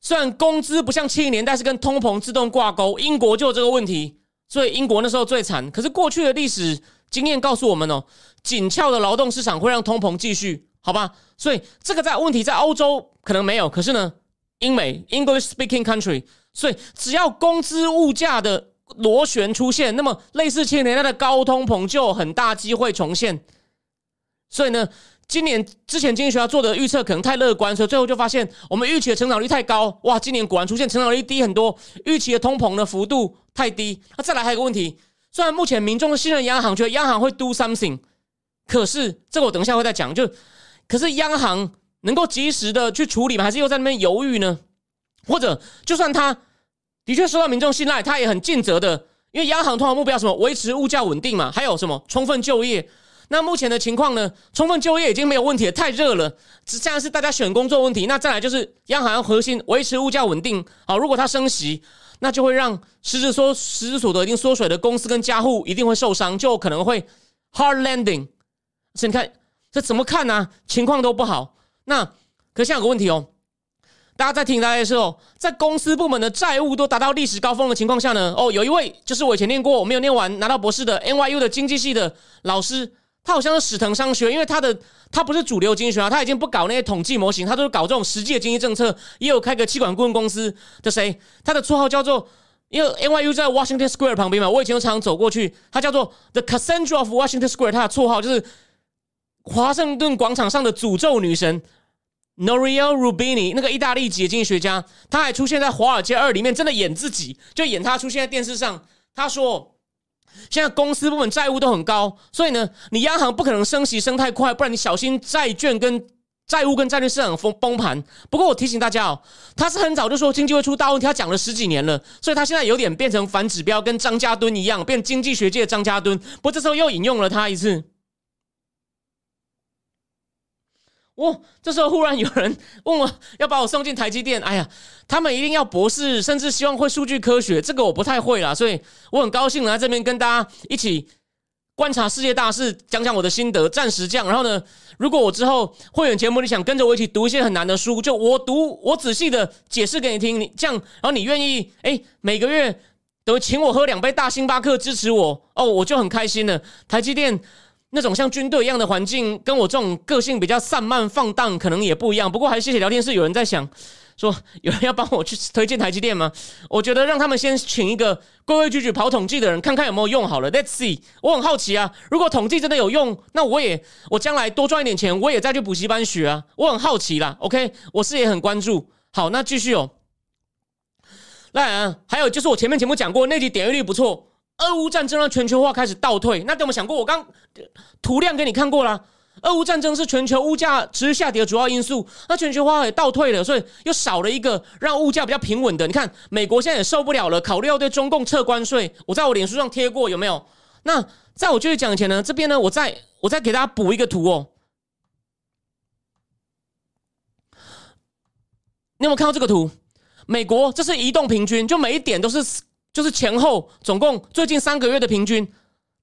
虽然工资不像七零年代是跟通膨自动挂钩，英国就有这个问题，所以英国那时候最惨。可是过去的历史经验告诉我们哦，紧俏的劳动市场会让通膨继续，好吧？所以这个在问题在欧洲可能没有，可是呢，英美 English speaking country，所以只要工资物价的。螺旋出现，那么类似七年代的高通膨就有很大机会重现。所以呢，今年之前经济学家做的预测可能太乐观，所以最后就发现我们预期的成长率太高。哇，今年果然出现成长率低很多，预期的通膨的幅度太低。那再来还有个问题，虽然目前民众信任央行，觉得央行会 do something，可是这个我等一下会再讲。就可是央行能够及时的去处理吗？还是又在那边犹豫呢？或者就算他。的确受到民众信赖，他也很尽责的，因为央行通常目标什么维持物价稳定嘛，还有什么充分就业。那目前的情况呢？充分就业已经没有问题了，太热了，只现在是大家选工作问题。那再来就是央行核心维持物价稳定。好，如果它升息，那就会让实质缩实质所得已经缩水的公司跟家户一定会受伤，就可能会 hard landing。所以你看这怎么看呢？情况都不好。那可现在有个问题哦。大家在听大家的时候，在公司部门的债务都达到历史高峰的情况下呢，哦，有一位就是我以前念过，我没有念完拿到博士的 NYU 的经济系的老师，他好像是史腾商学，因为他的他不是主流经济学啊，他已经不搞那些统计模型，他都是搞这种实际的经济政策，也有开个气管顾问公司的谁，他的绰号叫做，因为 NYU 在 Washington Square 旁边嘛，我以前常常走过去，他叫做 The Cassandra of Washington Square，他的绰号就是华盛顿广场上的诅咒女神。Norio Rubini 那个意大利籍的经济学家，他还出现在《华尔街二》里面，真的演自己，就演他出现在电视上。他说：“现在公司部门债务都很高，所以呢，你央行不可能升息升太快，不然你小心债券跟债务跟债券市场崩崩盘。”不过我提醒大家哦，他是很早就说经济会出大问题，他讲了十几年了，所以他现在有点变成反指标，跟张家敦一样，变经济学界的张家敦。不过这时候又引用了他一次。哇！这时候忽然有人问我要把我送进台积电，哎呀，他们一定要博士，甚至希望会数据科学，这个我不太会啦，所以我很高兴来这边跟大家一起观察世界大事，讲讲我的心得，暂时这样。然后呢，如果我之后会员节目你想跟着我一起读一些很难的书，就我读，我仔细的解释给你听，你这样，然后你愿意哎，每个月都请我喝两杯大星巴克支持我哦，我就很开心了。台积电那种像军队一样的环境，跟我这种个性比较散漫放荡，可能也不一样。不过还是谢谢聊天室有人在想。说有人要帮我去推荐台积电吗？我觉得让他们先请一个规规矩矩跑统计的人，看看有没有用好了。Let's see，我很好奇啊。如果统计真的有用，那我也我将来多赚一点钱，我也再去补习班学啊。我很好奇啦。OK，我是也很关注。好，那继续哦。来啊，还有就是我前面节目讲过，那集点阅率不错。俄乌战争让全球化开始倒退，那有没有想过？我刚图量给你看过了。俄乌战争是全球物价持续下跌的主要因素，那全球化也倒退了，所以又少了一个让物价比较平稳的。你看，美国现在也受不了了，考虑要对中共撤关税。我在我脸书上贴过，有没有？那在我继续讲以前呢，这边呢，我再我再给大家补一个图哦。你有没有看到这个图？美国这是移动平均，就每一点都是就是前后总共最近三个月的平均，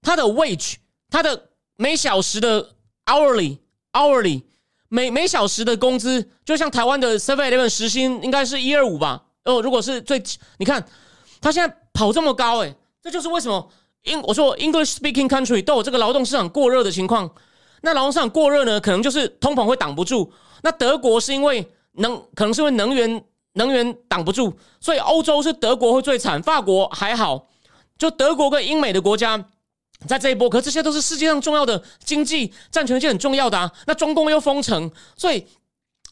它的 wage，它的每小时的。hourly hourly 每每小时的工资，就像台湾的 seven eleven 时薪应该是一二五吧？哦，如果是最，你看他现在跑这么高，哎，这就是为什么英我说 English speaking country 都有这个劳动市场过热的情况。那劳动市场过热呢，可能就是通膨会挡不住。那德国是因为能，可能是因为能源能源挡不住，所以欧洲是德国会最惨，法国还好，就德国跟英美的国家。在这一波，可这些都是世界上重要的经济占全世界很重要的啊。那中共又封城，所以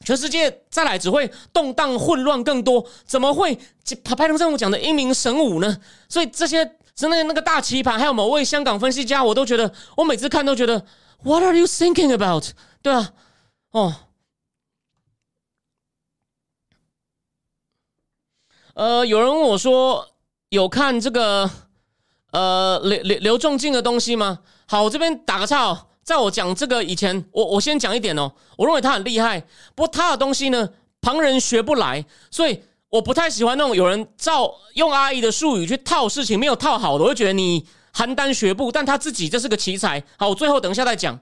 全世界再来只会动荡混乱更多。怎么会拍拍成这种讲的英明神武呢？所以这些真的那个大棋盘，还有某位香港分析家，我都觉得，我每次看都觉得，What are you thinking about？对啊，哦，呃，有人问我说，有看这个。呃，刘刘刘仲敬的东西吗？好，我这边打个岔哦，在我讲这个以前，我我先讲一点哦。我认为他很厉害，不过他的东西呢，旁人学不来，所以我不太喜欢那种有人照用阿姨的术语去套事情，没有套好的，我会觉得你邯郸学步。但他自己这是个奇才。好，我最后等一下再讲。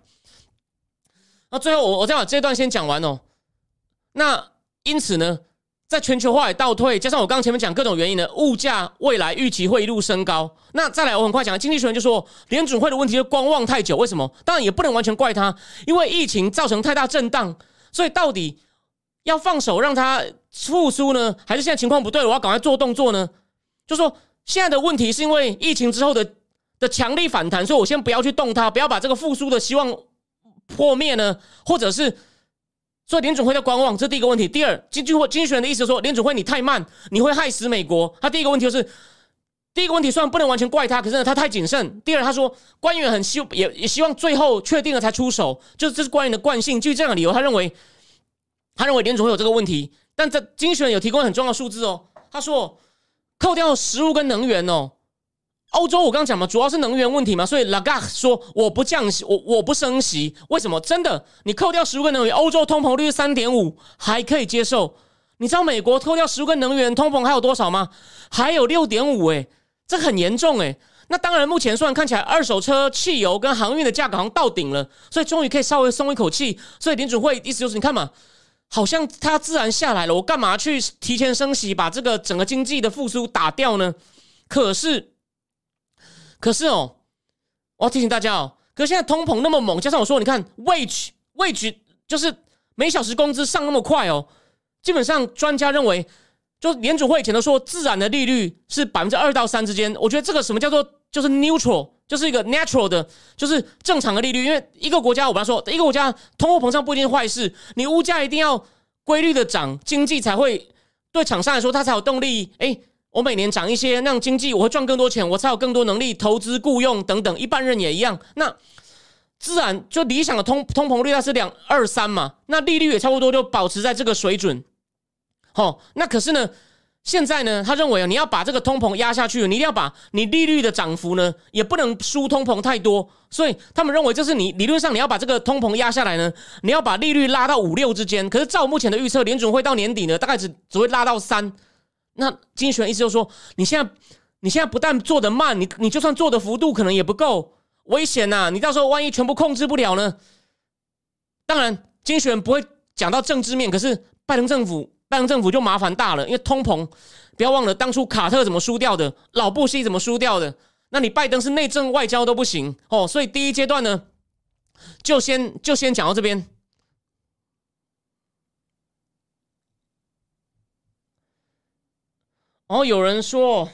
那最后我我再把这段先讲完哦。那因此呢？在全球化也倒退，加上我刚刚前面讲各种原因呢，物价未来预期会一路升高。那再来，我很快讲，经济学人就说联准会的问题是观望太久。为什么？当然也不能完全怪他，因为疫情造成太大震荡，所以到底要放手让它复苏呢，还是现在情况不对，我要赶快做动作呢？就说现在的问题是因为疫情之后的的强力反弹，所以我先不要去动它，不要把这个复苏的希望破灭呢，或者是。所以联准会在观望，这第一个问题。第二，经济或经济学人的意思说，联准会你太慢，你会害死美国。他第一个问题就是，第一个问题虽然不能完全怪他，可是呢，他太谨慎。第二，他说官员很希也也希望最后确定了才出手，就是这是官员的惯性。基于这样的理由，他认为他认为联准会有这个问题。但这经济学人有提供很重要的数字哦，他说扣掉食物跟能源哦。欧洲我刚讲嘛，主要是能源问题嘛，所以 Lagarde 说我不降息，我我不升息，为什么？真的，你扣掉食物跟能源，欧洲通膨率三点五还可以接受。你知道美国扣掉食物跟能源，通膨还有多少吗？还有六点五，哎，这很严重哎。那当然，目前虽然看起来二手车、汽油跟航运的价格好像到顶了，所以终于可以稍微松一口气。所以联储会意思就是，你看嘛，好像它自然下来了，我干嘛去提前升息，把这个整个经济的复苏打掉呢？可是。可是哦，我要提醒大家哦，可是现在通膨那么猛，加上我说，你看 wage wage 就是每小时工资上那么快哦，基本上专家认为，就联储会以前都说自然的利率是百分之二到三之间，我觉得这个什么叫做就是 neutral，就是一个 natural 的，就是正常的利率，因为一个国家我跟他说，一个国家通货膨胀不一定是坏事，你物价一定要规律的涨，经济才会对厂商来说，它才有动力，哎。我每年涨一些，那样经济我会赚更多钱，我才有更多能力投资、雇佣等等。一般人也一样，那自然就理想的通通膨率它是两二三嘛，那利率也差不多就保持在这个水准。好，那可是呢，现在呢，他认为啊，你要把这个通膨压下去，你一定要把你利率的涨幅呢，也不能输通膨太多。所以他们认为，就是你理论上你要把这个通膨压下来呢，你要把利率拉到五六之间。可是照目前的预测，联准会到年底呢，大概只只会拉到三。那经济学人意思就是说，你现在你现在不但做的慢，你你就算做的幅度可能也不够。危险呐！你到时候万一全部控制不了呢？当然，经选不会讲到政治面，可是拜登政府，拜登政府就麻烦大了，因为通膨，不要忘了当初卡特怎么输掉的，老布希怎么输掉的。那你拜登是内政外交都不行哦，所以第一阶段呢，就先就先讲到这边。哦，有人说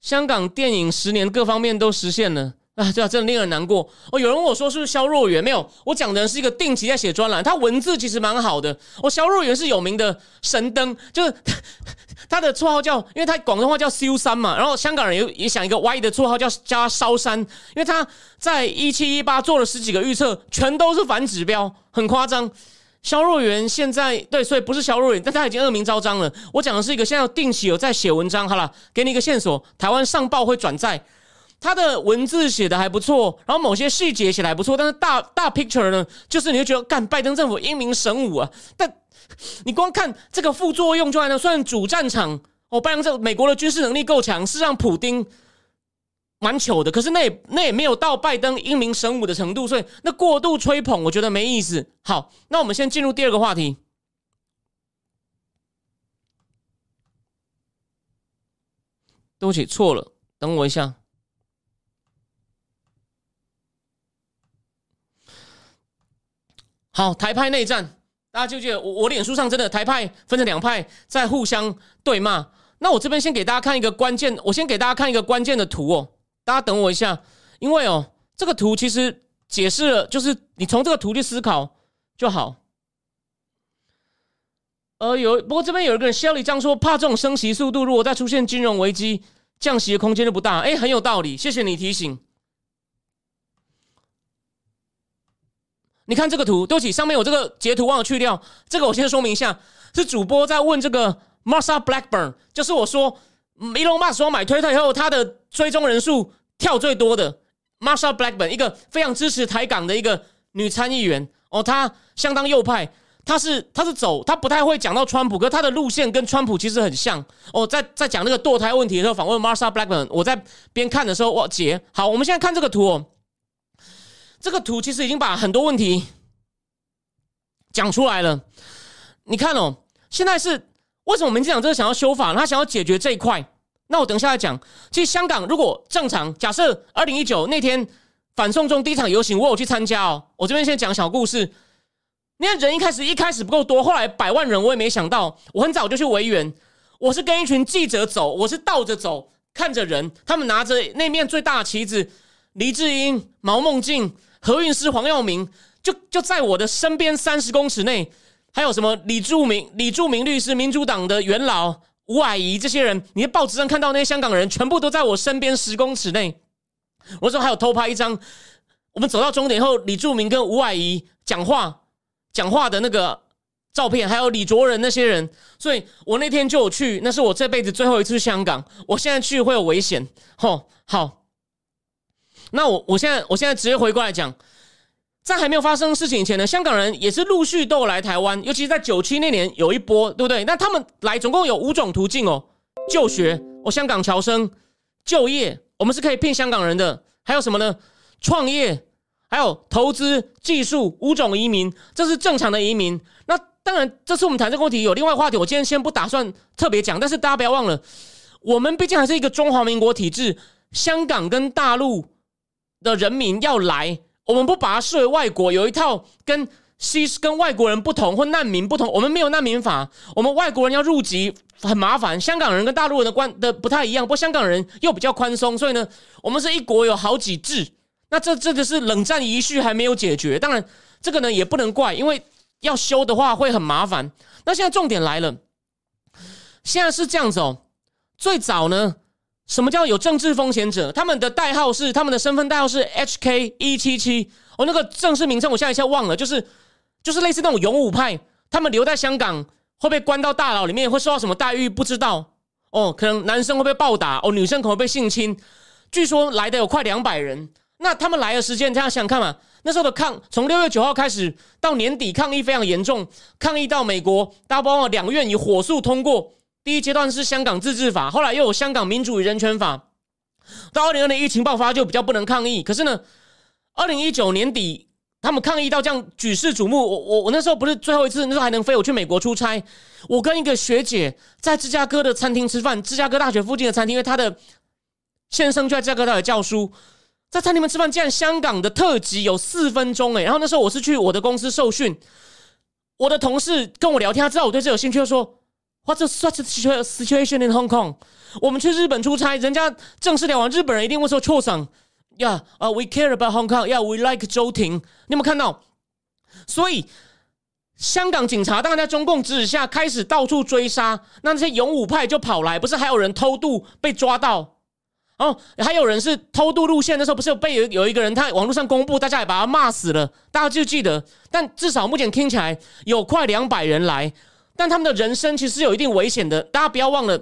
香港电影十年各方面都实现了啊，对啊，真的令人难过哦。有人问我说是不是肖若元？没有，我讲的是一个定期在写专栏，他文字其实蛮好的。哦，肖若元是有名的神灯，就是 他的绰号叫，因为他广东话叫修山嘛，然后香港人也也想一个歪的绰号叫加烧山，因为他在一七一八做了十几个预测，全都是反指标，很夸张。肖若元现在对，所以不是肖若元，但他已经恶名昭彰了。我讲的是一个现在定期有在写文章，好了，给你一个线索：台湾上报会转载，他的文字写的还不错，然后某些细节写的还不错，但是大大 picture 呢，就是你会觉得干拜登政府英明神武啊。但 你光看这个副作用，就还能算主战场哦。拜登这美国的军事能力够强，是让普丁。蛮糗的，可是那也那也没有到拜登英明神武的程度，所以那过度吹捧，我觉得没意思。好，那我们先进入第二个话题。对不起，错了，等我一下。好，台派内战，大家就记得我我脸书上真的台派分成两派在互相对骂。那我这边先给大家看一个关键，我先给大家看一个关键的图哦。大家等我一下，因为哦，这个图其实解释了，就是你从这个图去思考就好。呃，有不过这边有一个人 Shelly 这样说，怕这种升息速度，如果再出现金融危机，降息的空间就不大。哎，很有道理，谢谢你提醒。你看这个图，对不起，上面有这个截图忘了去掉。这个我先说明一下，是主播在问这个 Marsha Blackburn，就是我说。Elon Musk 说买推特以后，他的追踪人数跳最多的 Marsha Blackburn，一个非常支持台港的一个女参议员哦，她相当右派，她是她是走，她不太会讲到川普，可她的路线跟川普其实很像哦。在在讲那个堕胎问题的时候，访问 Marsha Blackburn，我在边看的时候，哇，姐，好，我们现在看这个图哦，这个图其实已经把很多问题讲出来了。你看哦，现在是。为什么民进党这个想要修法？他想要解决这一块。那我等一下来讲。其实香港如果正常，假设二零一九那天反送中第一场游行，我有去参加哦。我这边先讲小故事。你看人一开始一开始不够多，后来百万人，我也没想到。我很早就去维园，我是跟一群记者走，我是倒着走，看着人，他们拿着那面最大的旗子，黎智英、毛孟静、何韵诗、黄耀明，就就在我的身边三十公尺内。还有什么李柱明、李柱明律师、民主党的元老吴霭仪这些人，你在报纸上看到那些香港人，全部都在我身边十公尺内。我说还有偷拍一张，我们走到终点后，李柱明跟吴霭仪讲话讲话的那个照片，还有李卓人那些人。所以我那天就有去，那是我这辈子最后一次香港。我现在去会有危险。吼，好，那我我现在我现在直接回过来讲。在还没有发生事情以前呢，香港人也是陆续都来台湾，尤其是在九七那年有一波，对不对？那他们来总共有五种途径哦：就学，哦，香港侨生；就业，我们是可以骗香港人的；还有什么呢？创业，还有投资、技术，五种移民，这是正常的移民。那当然，这次我们谈这个问题有另外话题，我今天先不打算特别讲。但是大家不要忘了，我们毕竟还是一个中华民国体制，香港跟大陆的人民要来。我们不把它视为外国，有一套跟西跟外国人不同或难民不同。我们没有难民法，我们外国人要入籍很麻烦。香港人跟大陆人的关的不太一样，不过香港人又比较宽松，所以呢，我们是一国有好几制。那这这个是冷战遗绪还没有解决。当然，这个呢也不能怪，因为要修的话会很麻烦。那现在重点来了，现在是这样子哦，最早呢。什么叫有政治风险者？他们的代号是他们的身份代号是 HK 一七七。哦，那个正式名称我现在一下忘了，就是就是类似那种勇武派，他们留在香港会被关到大牢里面，会受到什么待遇？不知道哦。可能男生会被暴打哦，女生可能被性侵。据说来的有快两百人。那他们来的时间，这样想想看嘛。那时候的抗，从六月九号开始到年底，抗议非常严重，抗议到美国，大家包括两院以火速通过。第一阶段是香港自治法，后来又有香港民主与人权法。到二零二零疫情爆发就比较不能抗议，可是呢，二零一九年底，他们抗议到这样举世瞩目。我我我那时候不是最后一次，那时候还能飞，我去美国出差。我跟一个学姐在芝加哥的餐厅吃饭，芝加哥大学附近的餐厅，因为她的先生就在芝加哥大学教书，在餐厅里面吃饭。竟然香港的特辑有四分钟哎！然后那时候我是去我的公司受训，我的同事跟我聊天，他知道我对这有兴趣，就说。What's such a situation in Hong Kong？我们去日本出差，人家正式聊完，日本人一定会说：“错上呀，啊，We care about Hong Kong，呀，We like 周庭。”你有没有看到？所以香港警察当然在中共指使下开始到处追杀，那那些勇武派就跑来，不是还有人偷渡被抓到？哦，还有人是偷渡路线那时候，不是有被有有一个人他网络上公布，大家也把他骂死了，大家就记得。但至少目前听起来有快两百人来。但他们的人生其实是有一定危险的，大家不要忘了。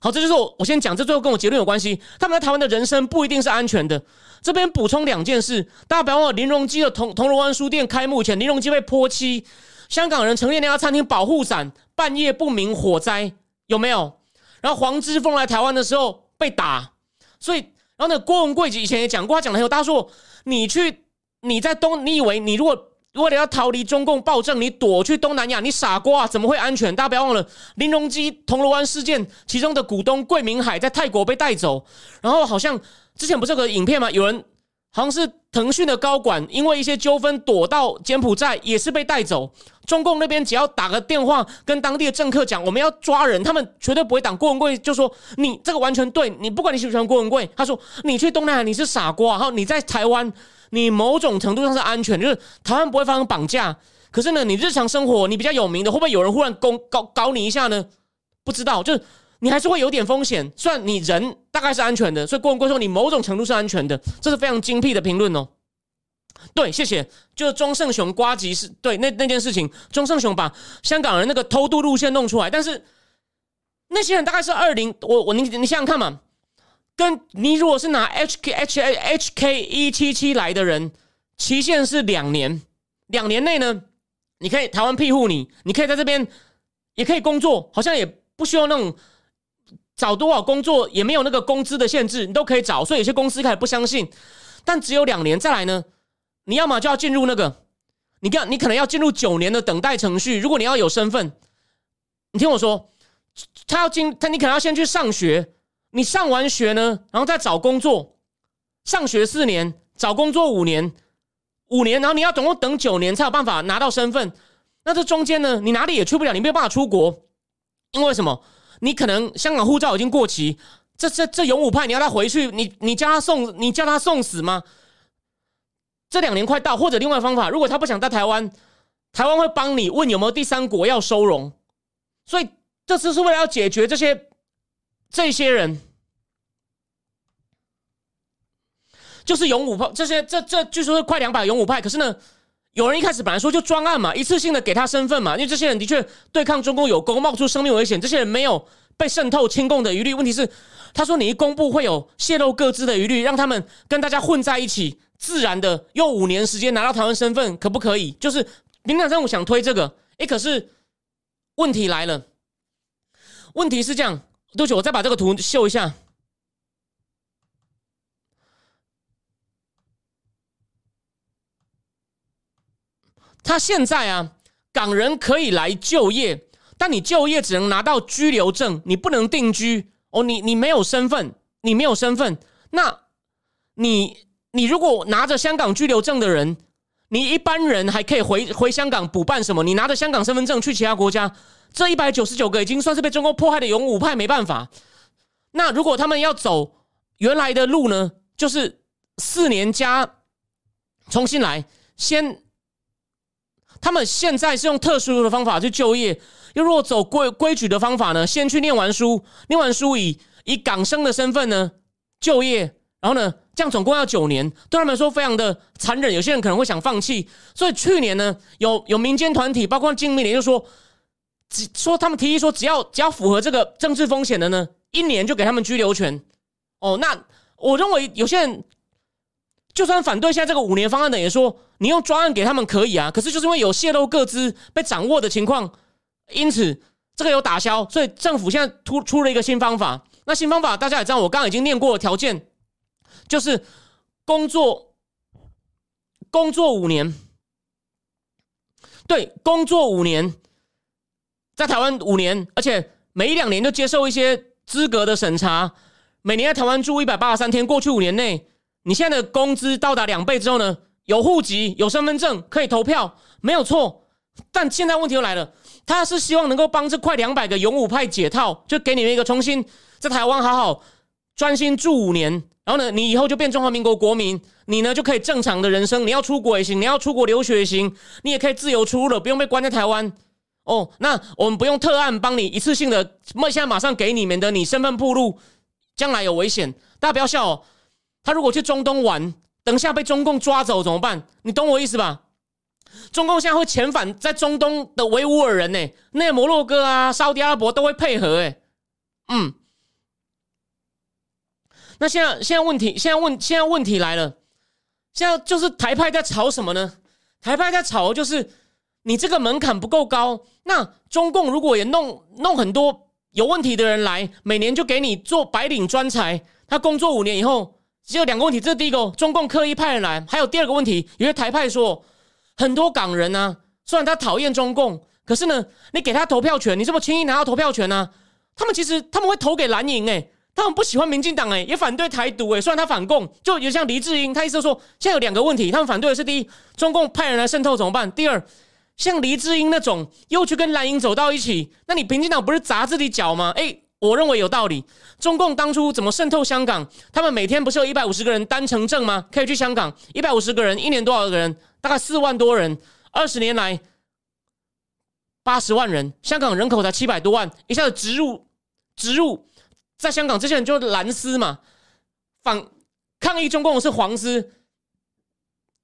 好，这就是我我先讲，这最后跟我结论有关系。他们在台湾的人生不一定是安全的。这边补充两件事，大家不要忘了，林荣基的铜铜锣湾书店开幕前，林荣基被泼漆，香港人成立那家餐厅保护伞，半夜不明火灾有没有？然后黄之锋来台湾的时候被打，所以然后呢，郭文贵以前也讲过，他讲的很有，他说你去你在东，你以为你如果。如果你要逃离中共暴政，你躲去东南亚，你傻瓜，怎么会安全？大家不要忘了林隆基铜锣湾事件，其中的股东桂明海在泰国被带走，然后好像之前不是有个影片吗？有人好像是腾讯的高管，因为一些纠纷躲到柬埔寨，也是被带走。中共那边只要打个电话跟当地的政客讲，我们要抓人，他们绝对不会挡。郭文贵就说：“你这个完全对，你不管你喜不喜欢郭文贵，他说你去东南亚你是傻瓜，然后你在台湾。”你某种程度上是安全，就是台湾不会发生绑架。可是呢，你日常生活你比较有名的，会不会有人忽然攻搞搞你一下呢？不知道，就是你还是会有点风险。虽然你人大概是安全的，所以郭文贵说你某种程度是安全的，这是非常精辟的评论哦。对，谢谢。就是庄胜雄瓜吉是对那那件事情，庄胜雄把香港人那个偷渡路线弄出来，但是那些人大概是二零，我我你你想想看嘛。跟你如果是拿 H K H H K 一七七来的人，期限是两年，两年内呢，你可以台湾庇护你，你可以在这边也可以工作，好像也不需要那种找多少工作，也没有那个工资的限制，你都可以找。所以有些公司开始不相信，但只有两年再来呢，你要么就要进入那个，你看你可能要进入九年的等待程序。如果你要有身份，你听我说，他要进他，你可能要先去上学。你上完学呢，然后再找工作，上学四年，找工作五年，五年，然后你要总共等九年才有办法拿到身份。那这中间呢，你哪里也去不了，你没有办法出国，因为什么？你可能香港护照已经过期。这这这勇武派，你要他回去，你你叫他送，你叫他送死吗？这两年快到，或者另外方法，如果他不想在台湾，台湾会帮你问有没有第三国要收容。所以这次是为了要解决这些。这些人就是勇武派，这些这这据说是快两百勇武派。可是呢，有人一开始本来说就专案嘛，一次性的给他身份嘛，因为这些人的确对抗中共有功，冒出生命危险。这些人没有被渗透、亲共的疑虑。问题是，他说你一公布会有泄露各自的疑虑，让他们跟大家混在一起，自然的用五年时间拿到台湾身份，可不可以？就是民党政府想推这个，哎，可是问题来了，问题是这样。对不起，我再把这个图秀一下。他现在啊，港人可以来就业，但你就业只能拿到居留证，你不能定居哦。你你没有身份，你没有身份，那你你如果拿着香港居留证的人，你一般人还可以回回香港补办什么？你拿着香港身份证去其他国家。这一百九十九个已经算是被中共迫害的勇武派，没办法。那如果他们要走原来的路呢？就是四年加重新来。先，他们现在是用特殊的方法去就业。又如果走规规矩的方法呢？先去念完书，念完书以以港生的身份呢就业，然后呢这样总共要九年，对他们来说非常的残忍。有些人可能会想放弃。所以去年呢，有有民间团体，包括金明联，就说。只说他们提议说，只要只要符合这个政治风险的呢，一年就给他们居留权。哦，那我认为有些人就算反对现在这个五年方案的，也说你用专案给他们可以啊。可是就是因为有泄露各资被掌握的情况，因此这个有打消，所以政府现在突出了一个新方法。那新方法大家也知道，我刚刚已经念过条件，就是工作工作五年，对，工作五年，在台湾五年，而且每一两年就接受一些资格的审查，每年在台湾住一百八十三天，过去五年内，你现在的工资到达两倍之后呢，有户籍、有身份证，可以投票，没有错。但现在问题又来了，他是希望能够帮这快两百个勇武派解套，就给你们一个重新在台湾好好专心住五年。然后呢，你以后就变中华民国国民，你呢就可以正常的人生。你要出国也行，你要出国留学也行，你也可以自由出入了，不用被关在台湾。哦，那我们不用特案帮你一次性的，现在马上给你，们的你身份暴露，将来有危险。大家不要笑哦。他如果去中东玩，等下被中共抓走怎么办？你懂我意思吧？中共现在会遣返在中东的维吾尔人呢，那摩洛哥啊、沙特阿拉伯都会配合哎，嗯。那现在，现在问题，现在问，现在问题来了。现在就是台派在吵什么呢？台派在吵就是你这个门槛不够高。那中共如果也弄弄很多有问题的人来，每年就给你做白领专才，他工作五年以后，只有两个问题。这是第一个，中共刻意派人来。还有第二个问题，有些台派说，很多港人呢，虽然他讨厌中共，可是呢，你给他投票权，你这么轻易拿到投票权呢？他们其实他们会投给蓝营诶。他们不喜欢民进党哎，也反对台独哎。虽然他反共，就有像黎智英，他意思说，现在有两个问题，他们反对的是：第一，中共派人来渗透怎么办？第二，像黎智英那种又去跟蓝营走到一起，那你民进党不是砸自己脚吗？哎，我认为有道理。中共当初怎么渗透香港？他们每天不是有一百五十个人单程证吗？可以去香港，一百五十个人，一年多少个人？大概四万多人，二十年来八十万人，香港人口才七百多万，一下子植入植入。在香港，这些人就是蓝丝嘛，反抗议中共是黄丝，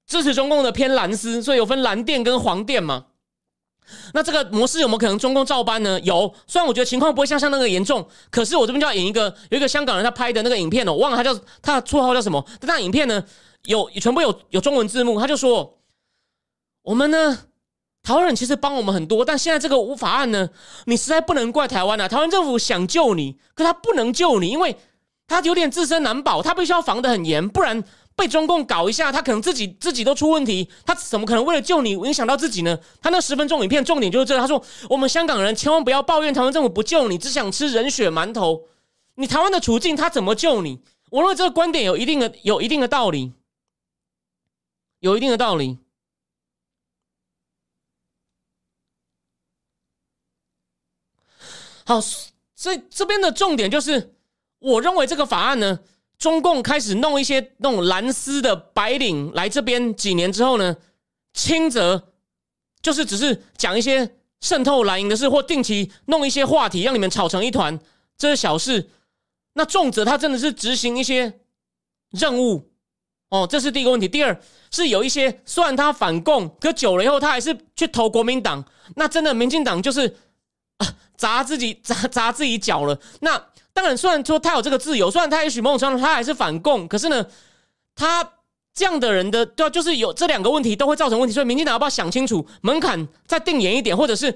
支持中共的偏蓝丝，所以有分蓝店跟黄店嘛。那这个模式有没有可能中共照搬呢？有，虽然我觉得情况不会像像那个严重，可是我这边就要演一个有一个香港人他拍的那个影片哦，我忘了他叫他的绰号叫什么，但那影片呢有全部有有中文字幕，他就说我们呢。台湾人其实帮我们很多，但现在这个无法案呢，你实在不能怪台湾啊！台湾政府想救你，可他不能救你，因为他有点自身难保，他必须要防得很严，不然被中共搞一下，他可能自己自己都出问题，他怎么可能为了救你影响到自己呢？他那十分钟影片重点就是这，他说我们香港人千万不要抱怨台湾政府不救你，只想吃人血馒头。你台湾的处境他怎么救你？我认为这个观点有一定的有一定的道理，有一定的道理。好，所以这边的重点就是，我认为这个法案呢，中共开始弄一些那种蓝丝的白领来这边几年之后呢，轻则就是只是讲一些渗透蓝营的事，或定期弄一些话题让你们吵成一团，这是小事。那重则他真的是执行一些任务，哦，这是第一个问题。第二是有一些虽然他反共，可久了以后他还是去投国民党，那真的民进党就是。啊，砸自己砸砸自己脚了。那当然，虽然说他有这个自由，虽然他也许某种程度他还是反共，可是呢，他这样的人的对，就是有这两个问题都会造成问题。所以，民进党要不要想清楚门槛再定严一点，或者是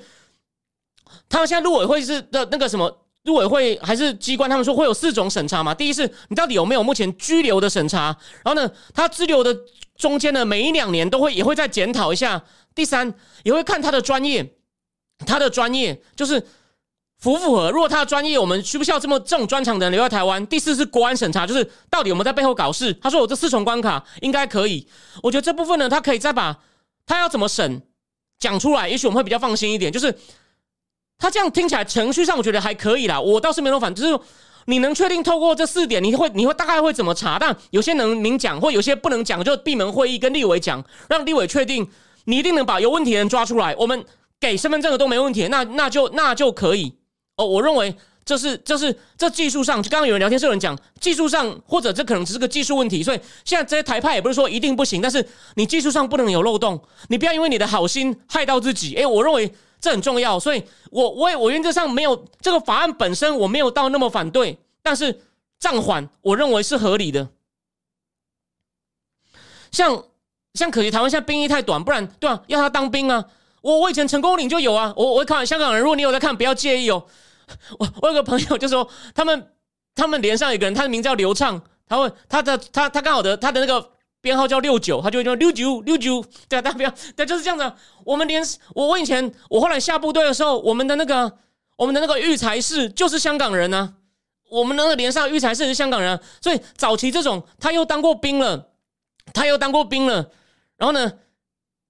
他们现在陆委会是的那个什么陆委会还是机关，他们说会有四种审查嘛？第一是你到底有没有目前拘留的审查，然后呢，他拘留的中间呢，每一两年都会也会再检讨一下。第三也会看他的专业。他的专业就是符不符合？如果他的专业，我们需不需要这么这种专长的人留在台湾？第四是国安审查，就是到底我们在背后搞事。他说我这四重关卡应该可以。我觉得这部分呢，他可以再把他要怎么审讲出来，也许我们会比较放心一点。就是他这样听起来程序上我觉得还可以啦，我倒是没有反，就是你能确定透过这四点，你会你会大概会怎么查？但有些能明讲，或有些不能讲，就闭门会议跟立委讲，让立委确定你一定能把有问题的人抓出来。我们。给身份证的都没问题，那那就那就可以哦。我认为这是这是这技术上，刚刚有人聊天是有人讲技术上，或者这可能只是个技术问题。所以现在这些台派也不是说一定不行，但是你技术上不能有漏洞，你不要因为你的好心害到自己。哎，我认为这很重要，所以我我也我原则上没有这个法案本身我没有到那么反对，但是暂缓我认为是合理的。像像可惜台湾现在兵役太短，不然对啊，要他当兵啊。我我以前成功岭就有啊，我我看香港人，如果你有在看，不要介意哦。我我有个朋友就说，他们他们连上一个人，他的名字叫刘畅，他会他的他他刚好的他的那个编号叫六九，他就会叫六九六九，对啊，大家不要，对，就是这样子。我们连我我以前我后来下部队的时候，我们的那个我们的那个育才室就是香港人呢，我们那个连上育才室是香港人，所以早期这种他又当过兵了，他又当过兵了，然后呢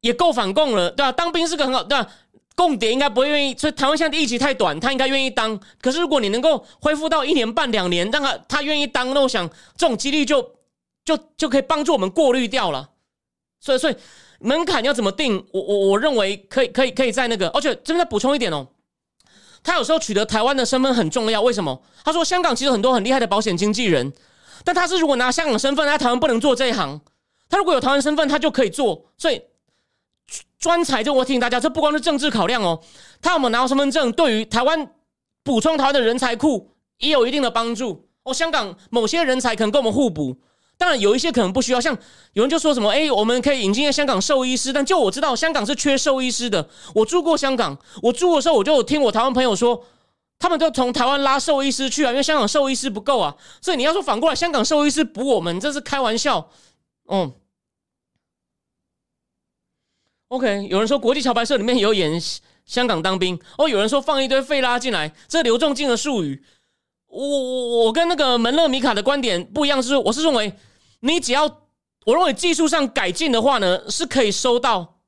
也够反共了，对吧？当兵是个很好，对吧？共谍应该不会愿意，所以台湾现在的疫期太短，他应该愿意当。可是如果你能够恢复到一年半两年，让他他愿意当，那我想这种几率就。就就可以帮助我们过滤掉了，所以所以门槛要怎么定？我我我认为可以可以可以在那个，而且这边再补充一点哦，他有时候取得台湾的身份很重要。为什么？他说香港其实很多很厉害的保险经纪人，但他是如果拿香港身份，在台湾不能做这一行。他如果有台湾身份，他就可以做。所以专才就我提醒大家，这不光是政治考量哦，他有没有拿到身份证，对于台湾补充台湾的人才库也有一定的帮助哦。香港某些人才可能跟我们互补。当然有一些可能不需要，像有人就说什么，哎，我们可以引进一些香港兽医师，但就我知道香港是缺兽医师的。我住过香港，我住的时候我就听我台湾朋友说，他们都从台湾拉兽医师去啊，因为香港兽医师不够啊。所以你要说反过来，香港兽医师补我们，这是开玩笑。嗯，OK，有人说国际桥牌社里面有演香港当兵，哦，有人说放一堆废拉进来，这刘仲敬的术语。我我我跟那个门勒米卡的观点不一样，是我是认为。你只要我认为技术上改进的话呢，是可以收到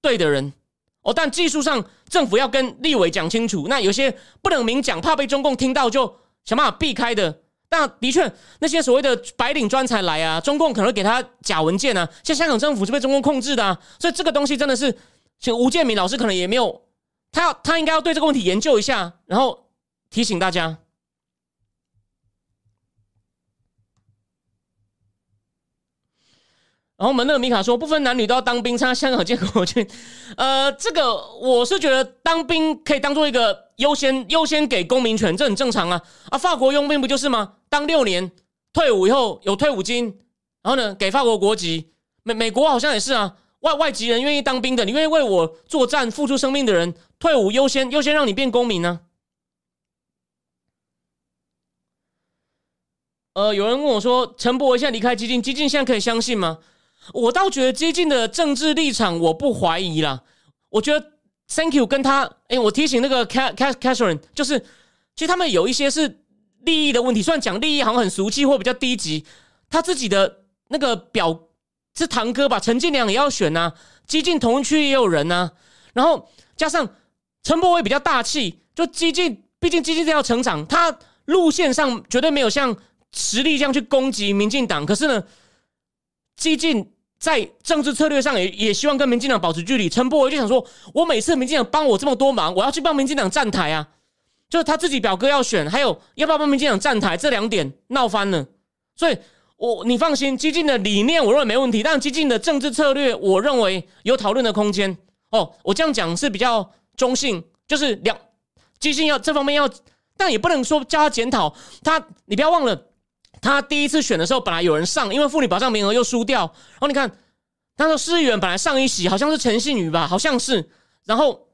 对的人哦。但技术上政府要跟立委讲清楚，那有些不能明讲，怕被中共听到，就想办法避开的。那的确，那些所谓的白领专才来啊，中共可能会给他假文件啊。像香港政府是被中共控制的，啊，所以这个东西真的是，请吴建民老师可能也没有，他要他应该要对这个问题研究一下，然后提醒大家。然后门勒米卡说，不分男女都要当兵，参加香港建国军。呃，这个我是觉得当兵可以当做一个优先优先给公民权，这很正常啊。啊，法国佣兵不就是吗？当六年，退伍以后有退伍金，然后呢给法国国籍。美美国好像也是啊，外外籍人愿意当兵的，你愿意为我作战付出生命的人，退伍优先优先让你变公民呢。呃，有人问我说，陈伯维现在离开基金，基金现在可以相信吗？我倒觉得激进的政治立场，我不怀疑啦。我觉得 Thank you 跟他，哎，我提醒那个 Cat Catherine，就是其实他们有一些是利益的问题。虽然讲利益好像很俗气或比较低级，他自己的那个表是堂哥吧？陈建良也要选呐，激进同区也有人呐。然后加上陈柏伟比较大气，就激进，毕竟激进要成长，他路线上绝对没有像实力这样去攻击民进党。可是呢，激进。在政治策略上也也希望跟民进党保持距离。陈柏伟就想说，我每次民进党帮我这么多忙，我要去帮民进党站台啊！就是他自己表哥要选，还有要不要帮民进党站台，这两点闹翻了。所以，我你放心，激进的理念我认为没问题，但激进的政治策略，我认为有讨论的空间。哦，我这样讲是比较中性，就是两激进要这方面要，但也不能说叫他检讨他。你不要忘了。他第一次选的时候，本来有人上，因为妇女保障名额又输掉。然后你看，他说市议员本来上一席，好像是陈信宇吧，好像是。然后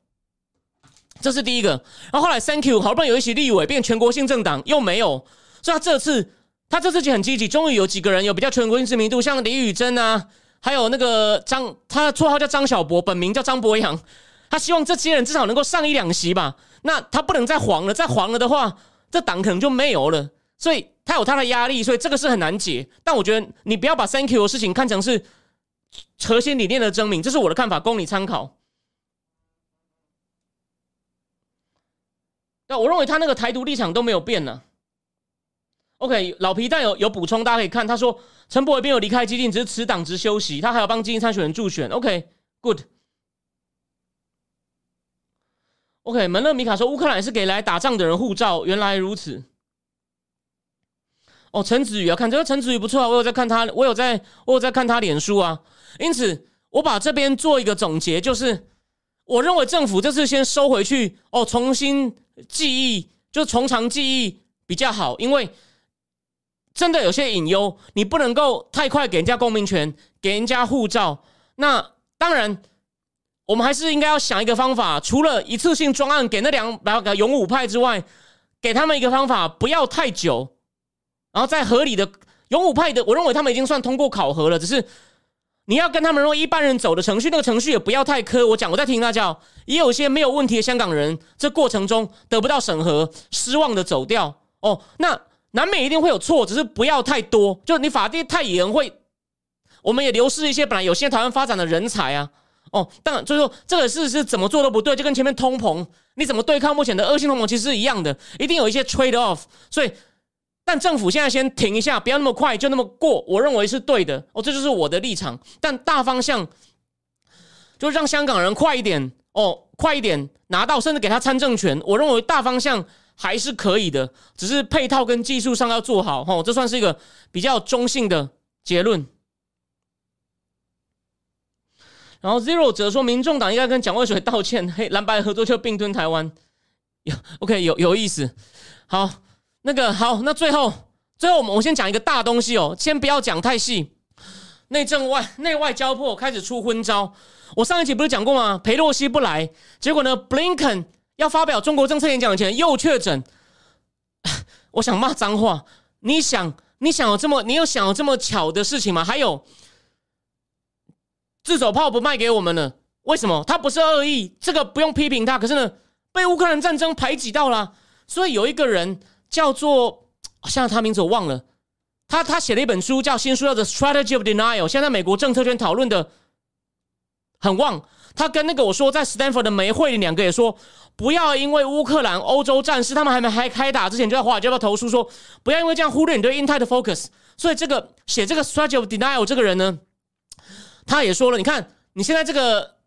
这是第一个。然后后来 Thank you，好不容易有一席立委变全国性政党，又没有。所以他这次他这次就很积极，终于有几个人有比较全国性知名度，像李宇珍啊，还有那个张，他的绰号叫张小博，本名叫张博洋。他希望这些人至少能够上一两席吧。那他不能再黄了，再黄了的话，这党可能就没有了。所以。他有他的压力，所以这个是很难解。但我觉得你不要把 Thank you 的事情看成是核心理念的证明，这是我的看法，供你参考。那我认为他那个台独立场都没有变呢。OK，老皮蛋有有补充，大家可以看，他说陈柏伟并没有离开基金，只是辞党职休息，他还要帮基金参选人助选。OK，Good。OK，门勒米卡说乌克兰是给来打仗的人护照，原来如此。哦，陈子宇啊看这个陈子宇不错啊，我有在看他，我有在，我有在看他脸书啊。因此，我把这边做一个总结，就是我认为政府这次先收回去哦，重新记忆，就从长记忆比较好，因为真的有些隐忧，你不能够太快给人家公民权，给人家护照。那当然，我们还是应该要想一个方法，除了一次性专案给那两百个勇武派之外，给他们一个方法，不要太久。然后在合理的勇武派的，我认为他们已经算通过考核了，只是你要跟他们用一般人走的程序，那个程序也不要太苛。我讲，我在听大家，也有些没有问题的香港人，这过程中得不到审核，失望的走掉。哦，那难免一定会有错，只是不要太多。就你法律太严，会我们也流失一些本来有些台湾发展的人才啊。哦，当然就是说这个事是怎么做都不对，就跟前面通膨，你怎么对抗目前的恶性通膨其实是一样的，一定有一些 trade off。所以。但政府现在先停一下，不要那么快就那么过，我认为是对的哦，这就是我的立场。但大方向就让香港人快一点哦，快一点拿到，甚至给他参政权，我认为大方向还是可以的，只是配套跟技术上要做好哦，这算是一个比较中性的结论。然后 Zero 则说，民众党应该跟蒋渭水道歉，嘿，蓝白合作就并吞台湾，有 OK 有有意思，好。那个好，那最后最后我们我先讲一个大东西哦，先不要讲太细。内政外内外交迫开始出昏招。我上一集不是讲过吗？裴洛西不来，结果呢，布林肯要发表中国政策演讲前又确诊。我想骂脏话。你想你想有这么你有想有这么巧的事情吗？还有自走炮不卖给我们了，为什么？他不是恶意，这个不用批评他。可是呢，被乌克兰战争排挤到了，所以有一个人。叫做，现在他名字我忘了，他他写了一本书，叫新书叫做《Strategy of Denial》，现在美国政策圈讨论的很旺。他跟那个我说在 Stanford 的梅会两个也说，不要因为乌克兰欧洲战事他们还没还开打之前就在华尔街要投诉说，不要因为这样忽略你对印太的 focus。所以这个写这个《Strategy of Denial》这个人呢，他也说了，你看你现在这个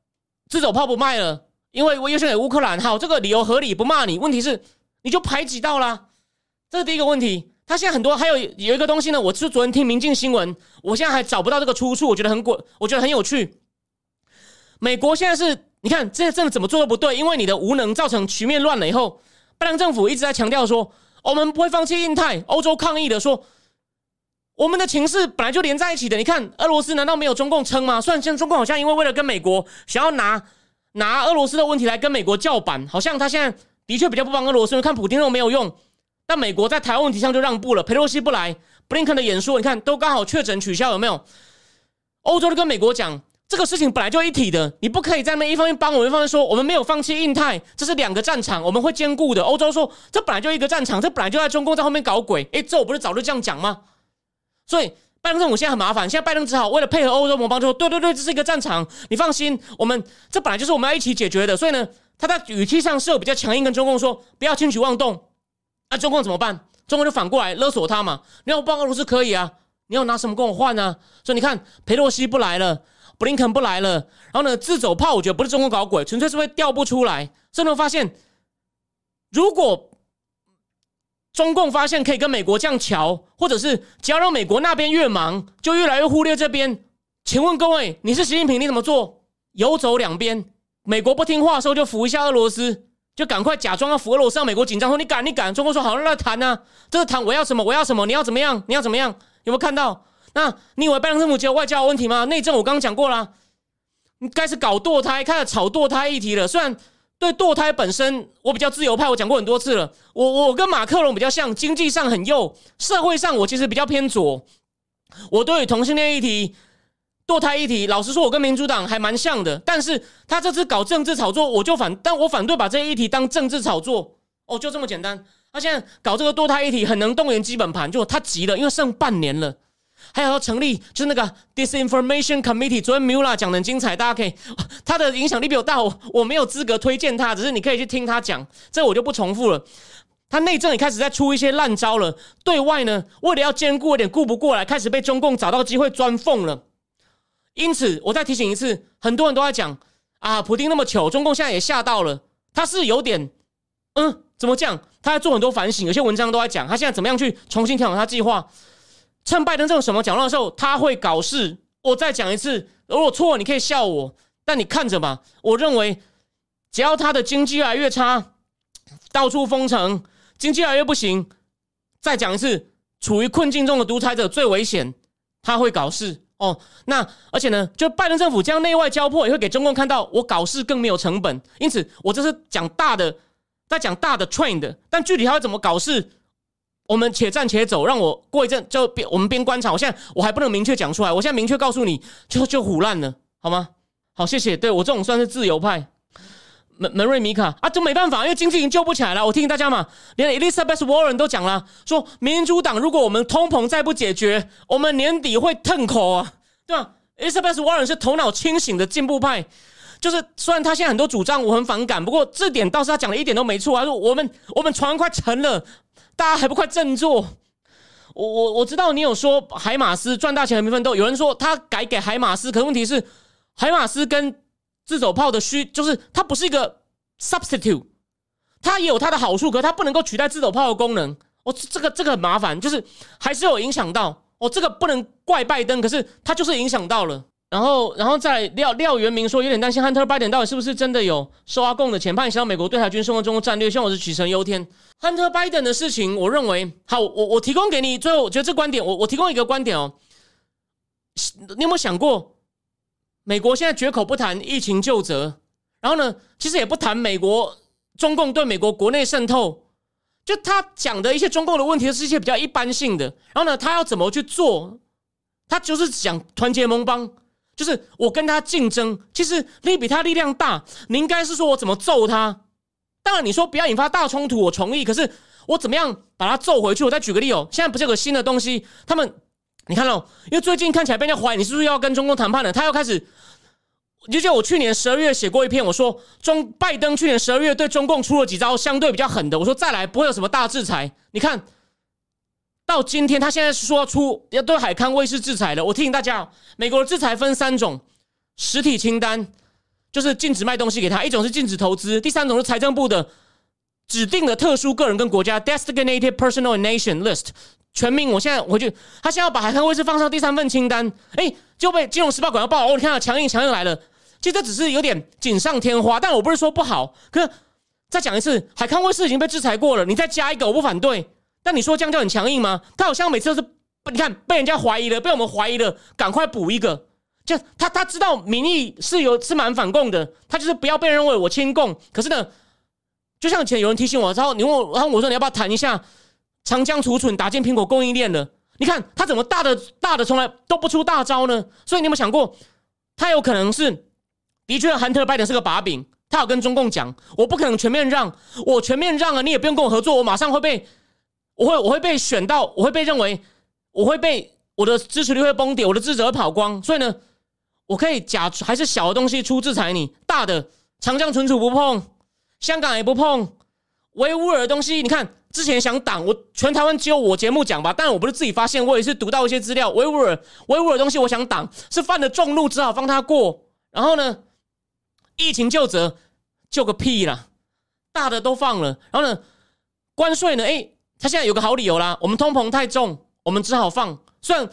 自走炮不卖了，因为我优先给乌克兰，好，这个理由合理，不骂你。问题是你就排挤到了。这是第一个问题，他现在很多还有有一个东西呢，我是昨天听明镜新闻，我现在还找不到这个出处，我觉得很滚，我觉得很有趣。美国现在是，你看这些政怎么做都不对，因为你的无能造成局面乱了以后，拜登政府一直在强调说，我们不会放弃印太，欧洲抗议的说，我们的情势本来就连在一起的。你看俄罗斯难道没有中共撑吗？虽然现在中共好像因为为了跟美国想要拿拿俄罗斯的问题来跟美国叫板，好像他现在的确比较不帮俄罗斯，看普京都没有用。但美国在台湾问题上就让步了，佩洛西不来，布林肯的演说，你看都刚好确诊取消，有没有？欧洲都跟美国讲，这个事情本来就一体的，你不可以在那一方面帮我，一方面说我们没有放弃印太，这是两个战场，我们会兼顾的。欧洲说这本来就一个战场，这本来就在中共在后面搞鬼，诶，这我不是早就这样讲吗？所以拜登政府现在很麻烦，现在拜登只好为了配合欧洲盟邦，就说对对对，这是一个战场，你放心，我们这本来就是我们要一起解决的。所以呢，他在语气上是有比较强硬，跟中共说不要轻举妄动。那中共怎么办？中共就反过来勒索他嘛。你要帮俄罗斯可以啊，你要拿什么跟我换呢？所以你看，佩洛西不来了，布林肯不来了，然后呢，自走炮，我觉得不是中共搞鬼，纯粹是会调不出来。甚至发现，如果中共发现可以跟美国这样瞧，或者是只要让美国那边越忙，就越来越忽略这边。请问各位，你是习近平，你怎么做？游走两边，美国不听话的时候就扶一下俄罗斯。就赶快假装要扶俄罗斯，让美国紧张，说你敢，你敢。中国说好，那谈啊？这是谈我要什么，我要什么，你要怎么样？你要怎么样？有没有看到？那你以为拜登政府只有外交问题吗？内政我刚刚讲过了，你开始搞堕胎，开始炒堕胎议题了。虽然对堕胎本身我比较自由派，我讲过很多次了。我我跟马克龙比较像，经济上很右，社会上我其实比较偏左。我对同性恋议题。堕胎议题，老实说，我跟民主党还蛮像的，但是他这次搞政治炒作，我就反，但我反对把这些议题当政治炒作，哦，就这么简单。他现在搞这个堕胎议题，很能动员基本盘，就他急了，因为剩半年了，还有要成立，就是那个 Disinformation Committee。昨天 Mula 讲的很精彩，大家可以，他的影响力比我大，我我没有资格推荐他，只是你可以去听他讲，这我就不重复了。他内政也开始在出一些烂招了，对外呢，为了要兼顾一点，顾不过来，开始被中共找到机会钻缝了。因此，我再提醒一次，很多人都在讲啊，普京那么糗，中共现在也吓到了。他是有点，嗯，怎么讲？他在做很多反省，有些文章都在讲他现在怎么样去重新调整他计划。趁拜登这种什么讲乱的时候，他会搞事。我再讲一次，如果错，你可以笑我，但你看着吧。我认为，只要他的经济越来越差，到处封城，经济越来越不行，再讲一次，处于困境中的独裁者最危险，他会搞事。哦，那而且呢，就拜登政府这样内外交迫，也会给中共看到我搞事更没有成本。因此，我这是讲大的，在讲大的 train 的但具体他会怎么搞事，我们且战且走，让我过一阵就边我们边观察。我现在我还不能明确讲出来，我现在明确告诉你就就虎烂了，好吗？好，谢谢。对我这种算是自由派。门门瑞米卡啊，这没办法，因为经济已经救不起来了。我提醒大家嘛，连 Elizabeth Warren 都讲了，说民主党如果我们通膨再不解决，我们年底会吞口啊，对吧？Elizabeth Warren 是头脑清醒的进步派。就是虽然他现在很多主张我很反感，不过这点倒是他讲的一点都没错。他说我们我们船快沉了，大家还不快振作？我我我知道你有说海马斯赚大钱的奋斗，有人说他改给海马斯，可问题是海马斯跟自走炮的需就是它不是一个 substitute，它也有它的好处，可它不能够取代自走炮的功能。哦，这个这个很麻烦，就是还是有影响到。哦，这个不能怪拜登，可是它就是影响到了。然后，然后再廖廖元明说，有点担心 Hunter Biden 到底是不是真的有收阿贡的钱，怕影响到美国对台军送的中国战略。希望我是取成忧天。Hunter Biden 的事情，我认为好，我我提供给你。最后，我觉得这观点，我我提供一个观点哦。你有没有想过，美国现在绝口不谈疫情救责，然后呢，其实也不谈美国中共对美国国内渗透，就他讲的一些中共的问题，是一些比较一般性的。然后呢，他要怎么去做？他就是讲团结盟邦。就是我跟他竞争，其实你比他力量大，你应该是说我怎么揍他。当然你说不要引发大冲突，我同意。可是我怎么样把他揍回去？我再举个例哦，现在不是有个新的东西？他们你看到，因为最近看起来被人家怀疑你是不是要跟中共谈判了？他要开始，你就像我去年十二月写过一篇，我说中拜登去年十二月对中共出了几招相对比较狠的，我说再来不会有什么大制裁。你看。到今天，他现在是说要出要对海康威视制裁了。我提醒大家，美国的制裁分三种：实体清单，就是禁止卖东西给他；一种是禁止投资；第三种是财政部的指定的特殊个人跟国家 （designated personal nation list） 全民。我现在回去，他现在要把海康威视放上第三份清单，哎，就被《金融时报》广告报。哦，你看到强硬强硬来了。其实这只是有点锦上添花，但我不是说不好。可是再讲一次，海康威视已经被制裁过了，你再加一个，我不反对。但你说这样就很强硬吗？他好像每次都是，你看被人家怀疑了，被我们怀疑了，赶快补一个。就他他知道民意是有是蛮反共的，他就是不要被认为我亲共。可是呢，就像以前有人提醒我，然后你问我，然后我说你要不要谈一下长江储存打进苹果供应链了？你看他怎么大的大的从来都不出大招呢？所以你有没有想过，他有可能是的确，韩特拜登是个把柄，他有跟中共讲，我不可能全面让，我全面让啊，你也不用跟我合作，我马上会被。我会我会被选到，我会被认为，我会被我的支持率会崩跌，我的支持会跑光。所以呢，我可以假还是小的东西出制裁你，大的长江存储不碰，香港也不碰，维吾尔的东西，你看之前想挡我，全台湾只有我节目讲吧，但我不是自己发现，我也是读到一些资料，维吾尔维吾尔东西我想挡，是犯了众怒，只好放他过。然后呢，疫情救责救个屁啦，大的都放了。然后呢，关税呢，哎。他现在有个好理由啦，我们通膨太重，我们只好放。虽然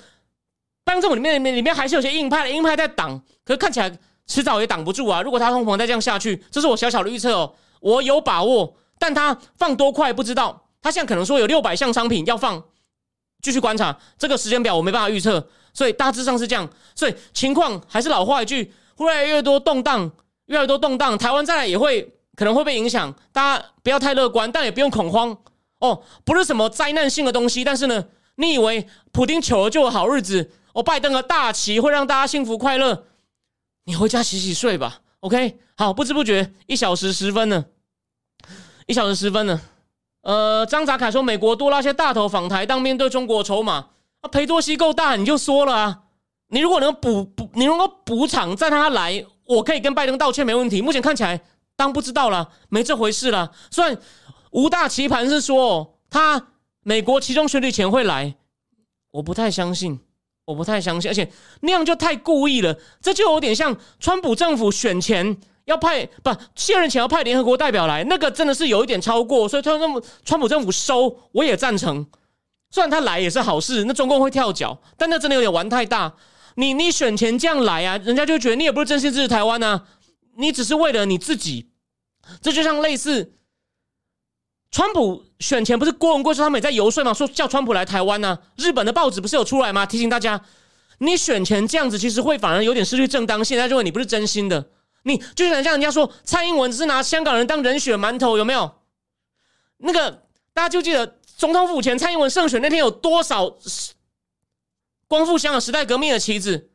当政府里面里面里面还是有些硬派的，硬派在挡，可是看起来迟早也挡不住啊。如果他通膨再这样下去，这是我小小的预测哦，我有把握，但他放多快不知道。他现在可能说有六百项商品要放，继续观察这个时间表，我没办法预测，所以大致上是这样。所以情况还是老话一句，越来越多动荡，越来越多动荡，台湾再来也会可能会被影响，大家不要太乐观，但也不用恐慌。哦，不是什么灾难性的东西，但是呢，你以为普京求了就有好日子？哦，拜登的大旗会让大家幸福快乐？你回家洗洗睡吧。OK，好，不知不觉一小时十分了，一小时十分了。呃，张泽凯说，美国多拉些大头访台，当面对中国筹码啊，裴多西够大，你就说了啊。你如果能补补，你如果补偿再让他来，我可以跟拜登道歉，没问题。目前看起来当不知道了，没这回事了。虽然。吴大棋盘是说他美国其中选举前会来，我不太相信，我不太相信，而且那样就太故意了，这就有点像川普政府选前要派不卸任前要派联合国代表来，那个真的是有一点超过，所以他那么川普政府收我也赞成，虽然他来也是好事，那中共会跳脚，但那真的有点玩太大，你你选前这样来啊，人家就觉得你也不是真心支持台湾啊，你只是为了你自己，这就像类似。川普选前不是郭文贵说他们也在游说吗？说叫川普来台湾呢？日本的报纸不是有出来吗？提醒大家，你选前这样子，其实会反而有点失去正当性。他认为你不是真心的，你就像像人家说蔡英文只是拿香港人当人血馒头，有没有？那个大家就记得总统府前蔡英文胜选那天有多少光复香港时代革命的旗帜？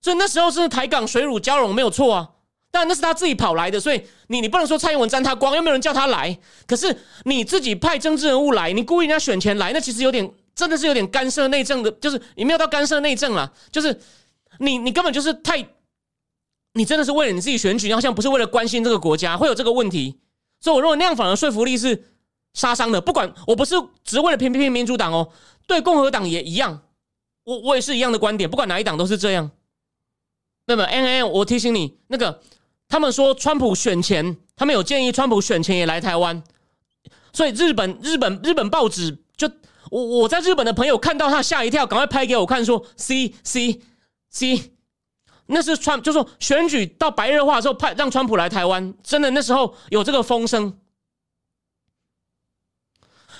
所以那时候是台港水乳交融没有错啊，但那是他自己跑来的，所以你你不能说蔡英文沾他光，又没有人叫他来。可是你自己派政治人物来，你故意人家选前来，那其实有点真的是有点干涉内政的，就是你没有到干涉内政了，就是你你根本就是太，你真的是为了你自己选举，好像不是为了关心这个国家，会有这个问题。所以我认为那样反而说服力是杀伤的。不管我不是只为了偏偏民主党哦，对共和党也一样，我我也是一样的观点，不管哪一党都是这样。那么，N N，我提醒你，那个他们说川普选前，他们有建议川普选前也来台湾，所以日本日本日本报纸就我我在日本的朋友看到他吓一跳，赶快拍给我看，说 C C C，那是川就说选举到白热化的时候派让川普来台湾，真的那时候有这个风声。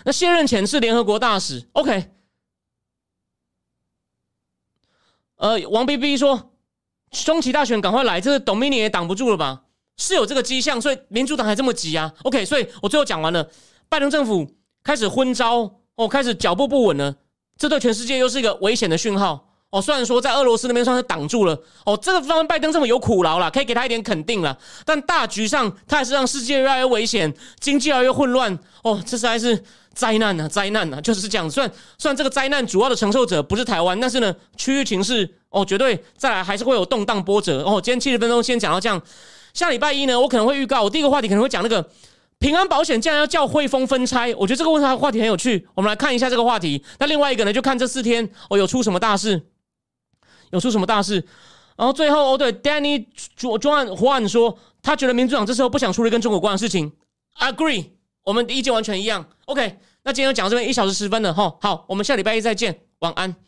那卸任前是联合国大使，OK，呃，王 B B 说。中期大选赶快来，这个董明年也挡不住了吧？是有这个迹象，所以民主党还这么急啊？OK，所以我最后讲完了，拜登政府开始昏招哦，开始脚步不稳了，这对全世界又是一个危险的讯号哦。虽然说在俄罗斯那边算是挡住了哦，这个方面拜登这么有苦劳了，可以给他一点肯定了，但大局上他还是让世界越来越危险，经济越来越混乱哦，这实在是。灾难啊，灾难啊，就是这样。虽然虽然这个灾难主要的承受者不是台湾，但是呢，区域情势哦，绝对再来还是会有动荡波折哦。今天七十分钟先讲到这样，下礼拜一呢，我可能会预告，我第一个话题可能会讲那个平安保险竟然要叫汇丰分拆，我觉得这个问题话题很有趣，我们来看一下这个话题。那另外一个呢，就看这四天哦有出什么大事，有出什么大事。然后最后哦，对，Danny John 换说，他觉得民主党这时候不想处理跟中国关的事情，Agree，我们意见完全一样。OK。那今天就讲到这边一小时十分了哈，好，我们下礼拜一再见，晚安。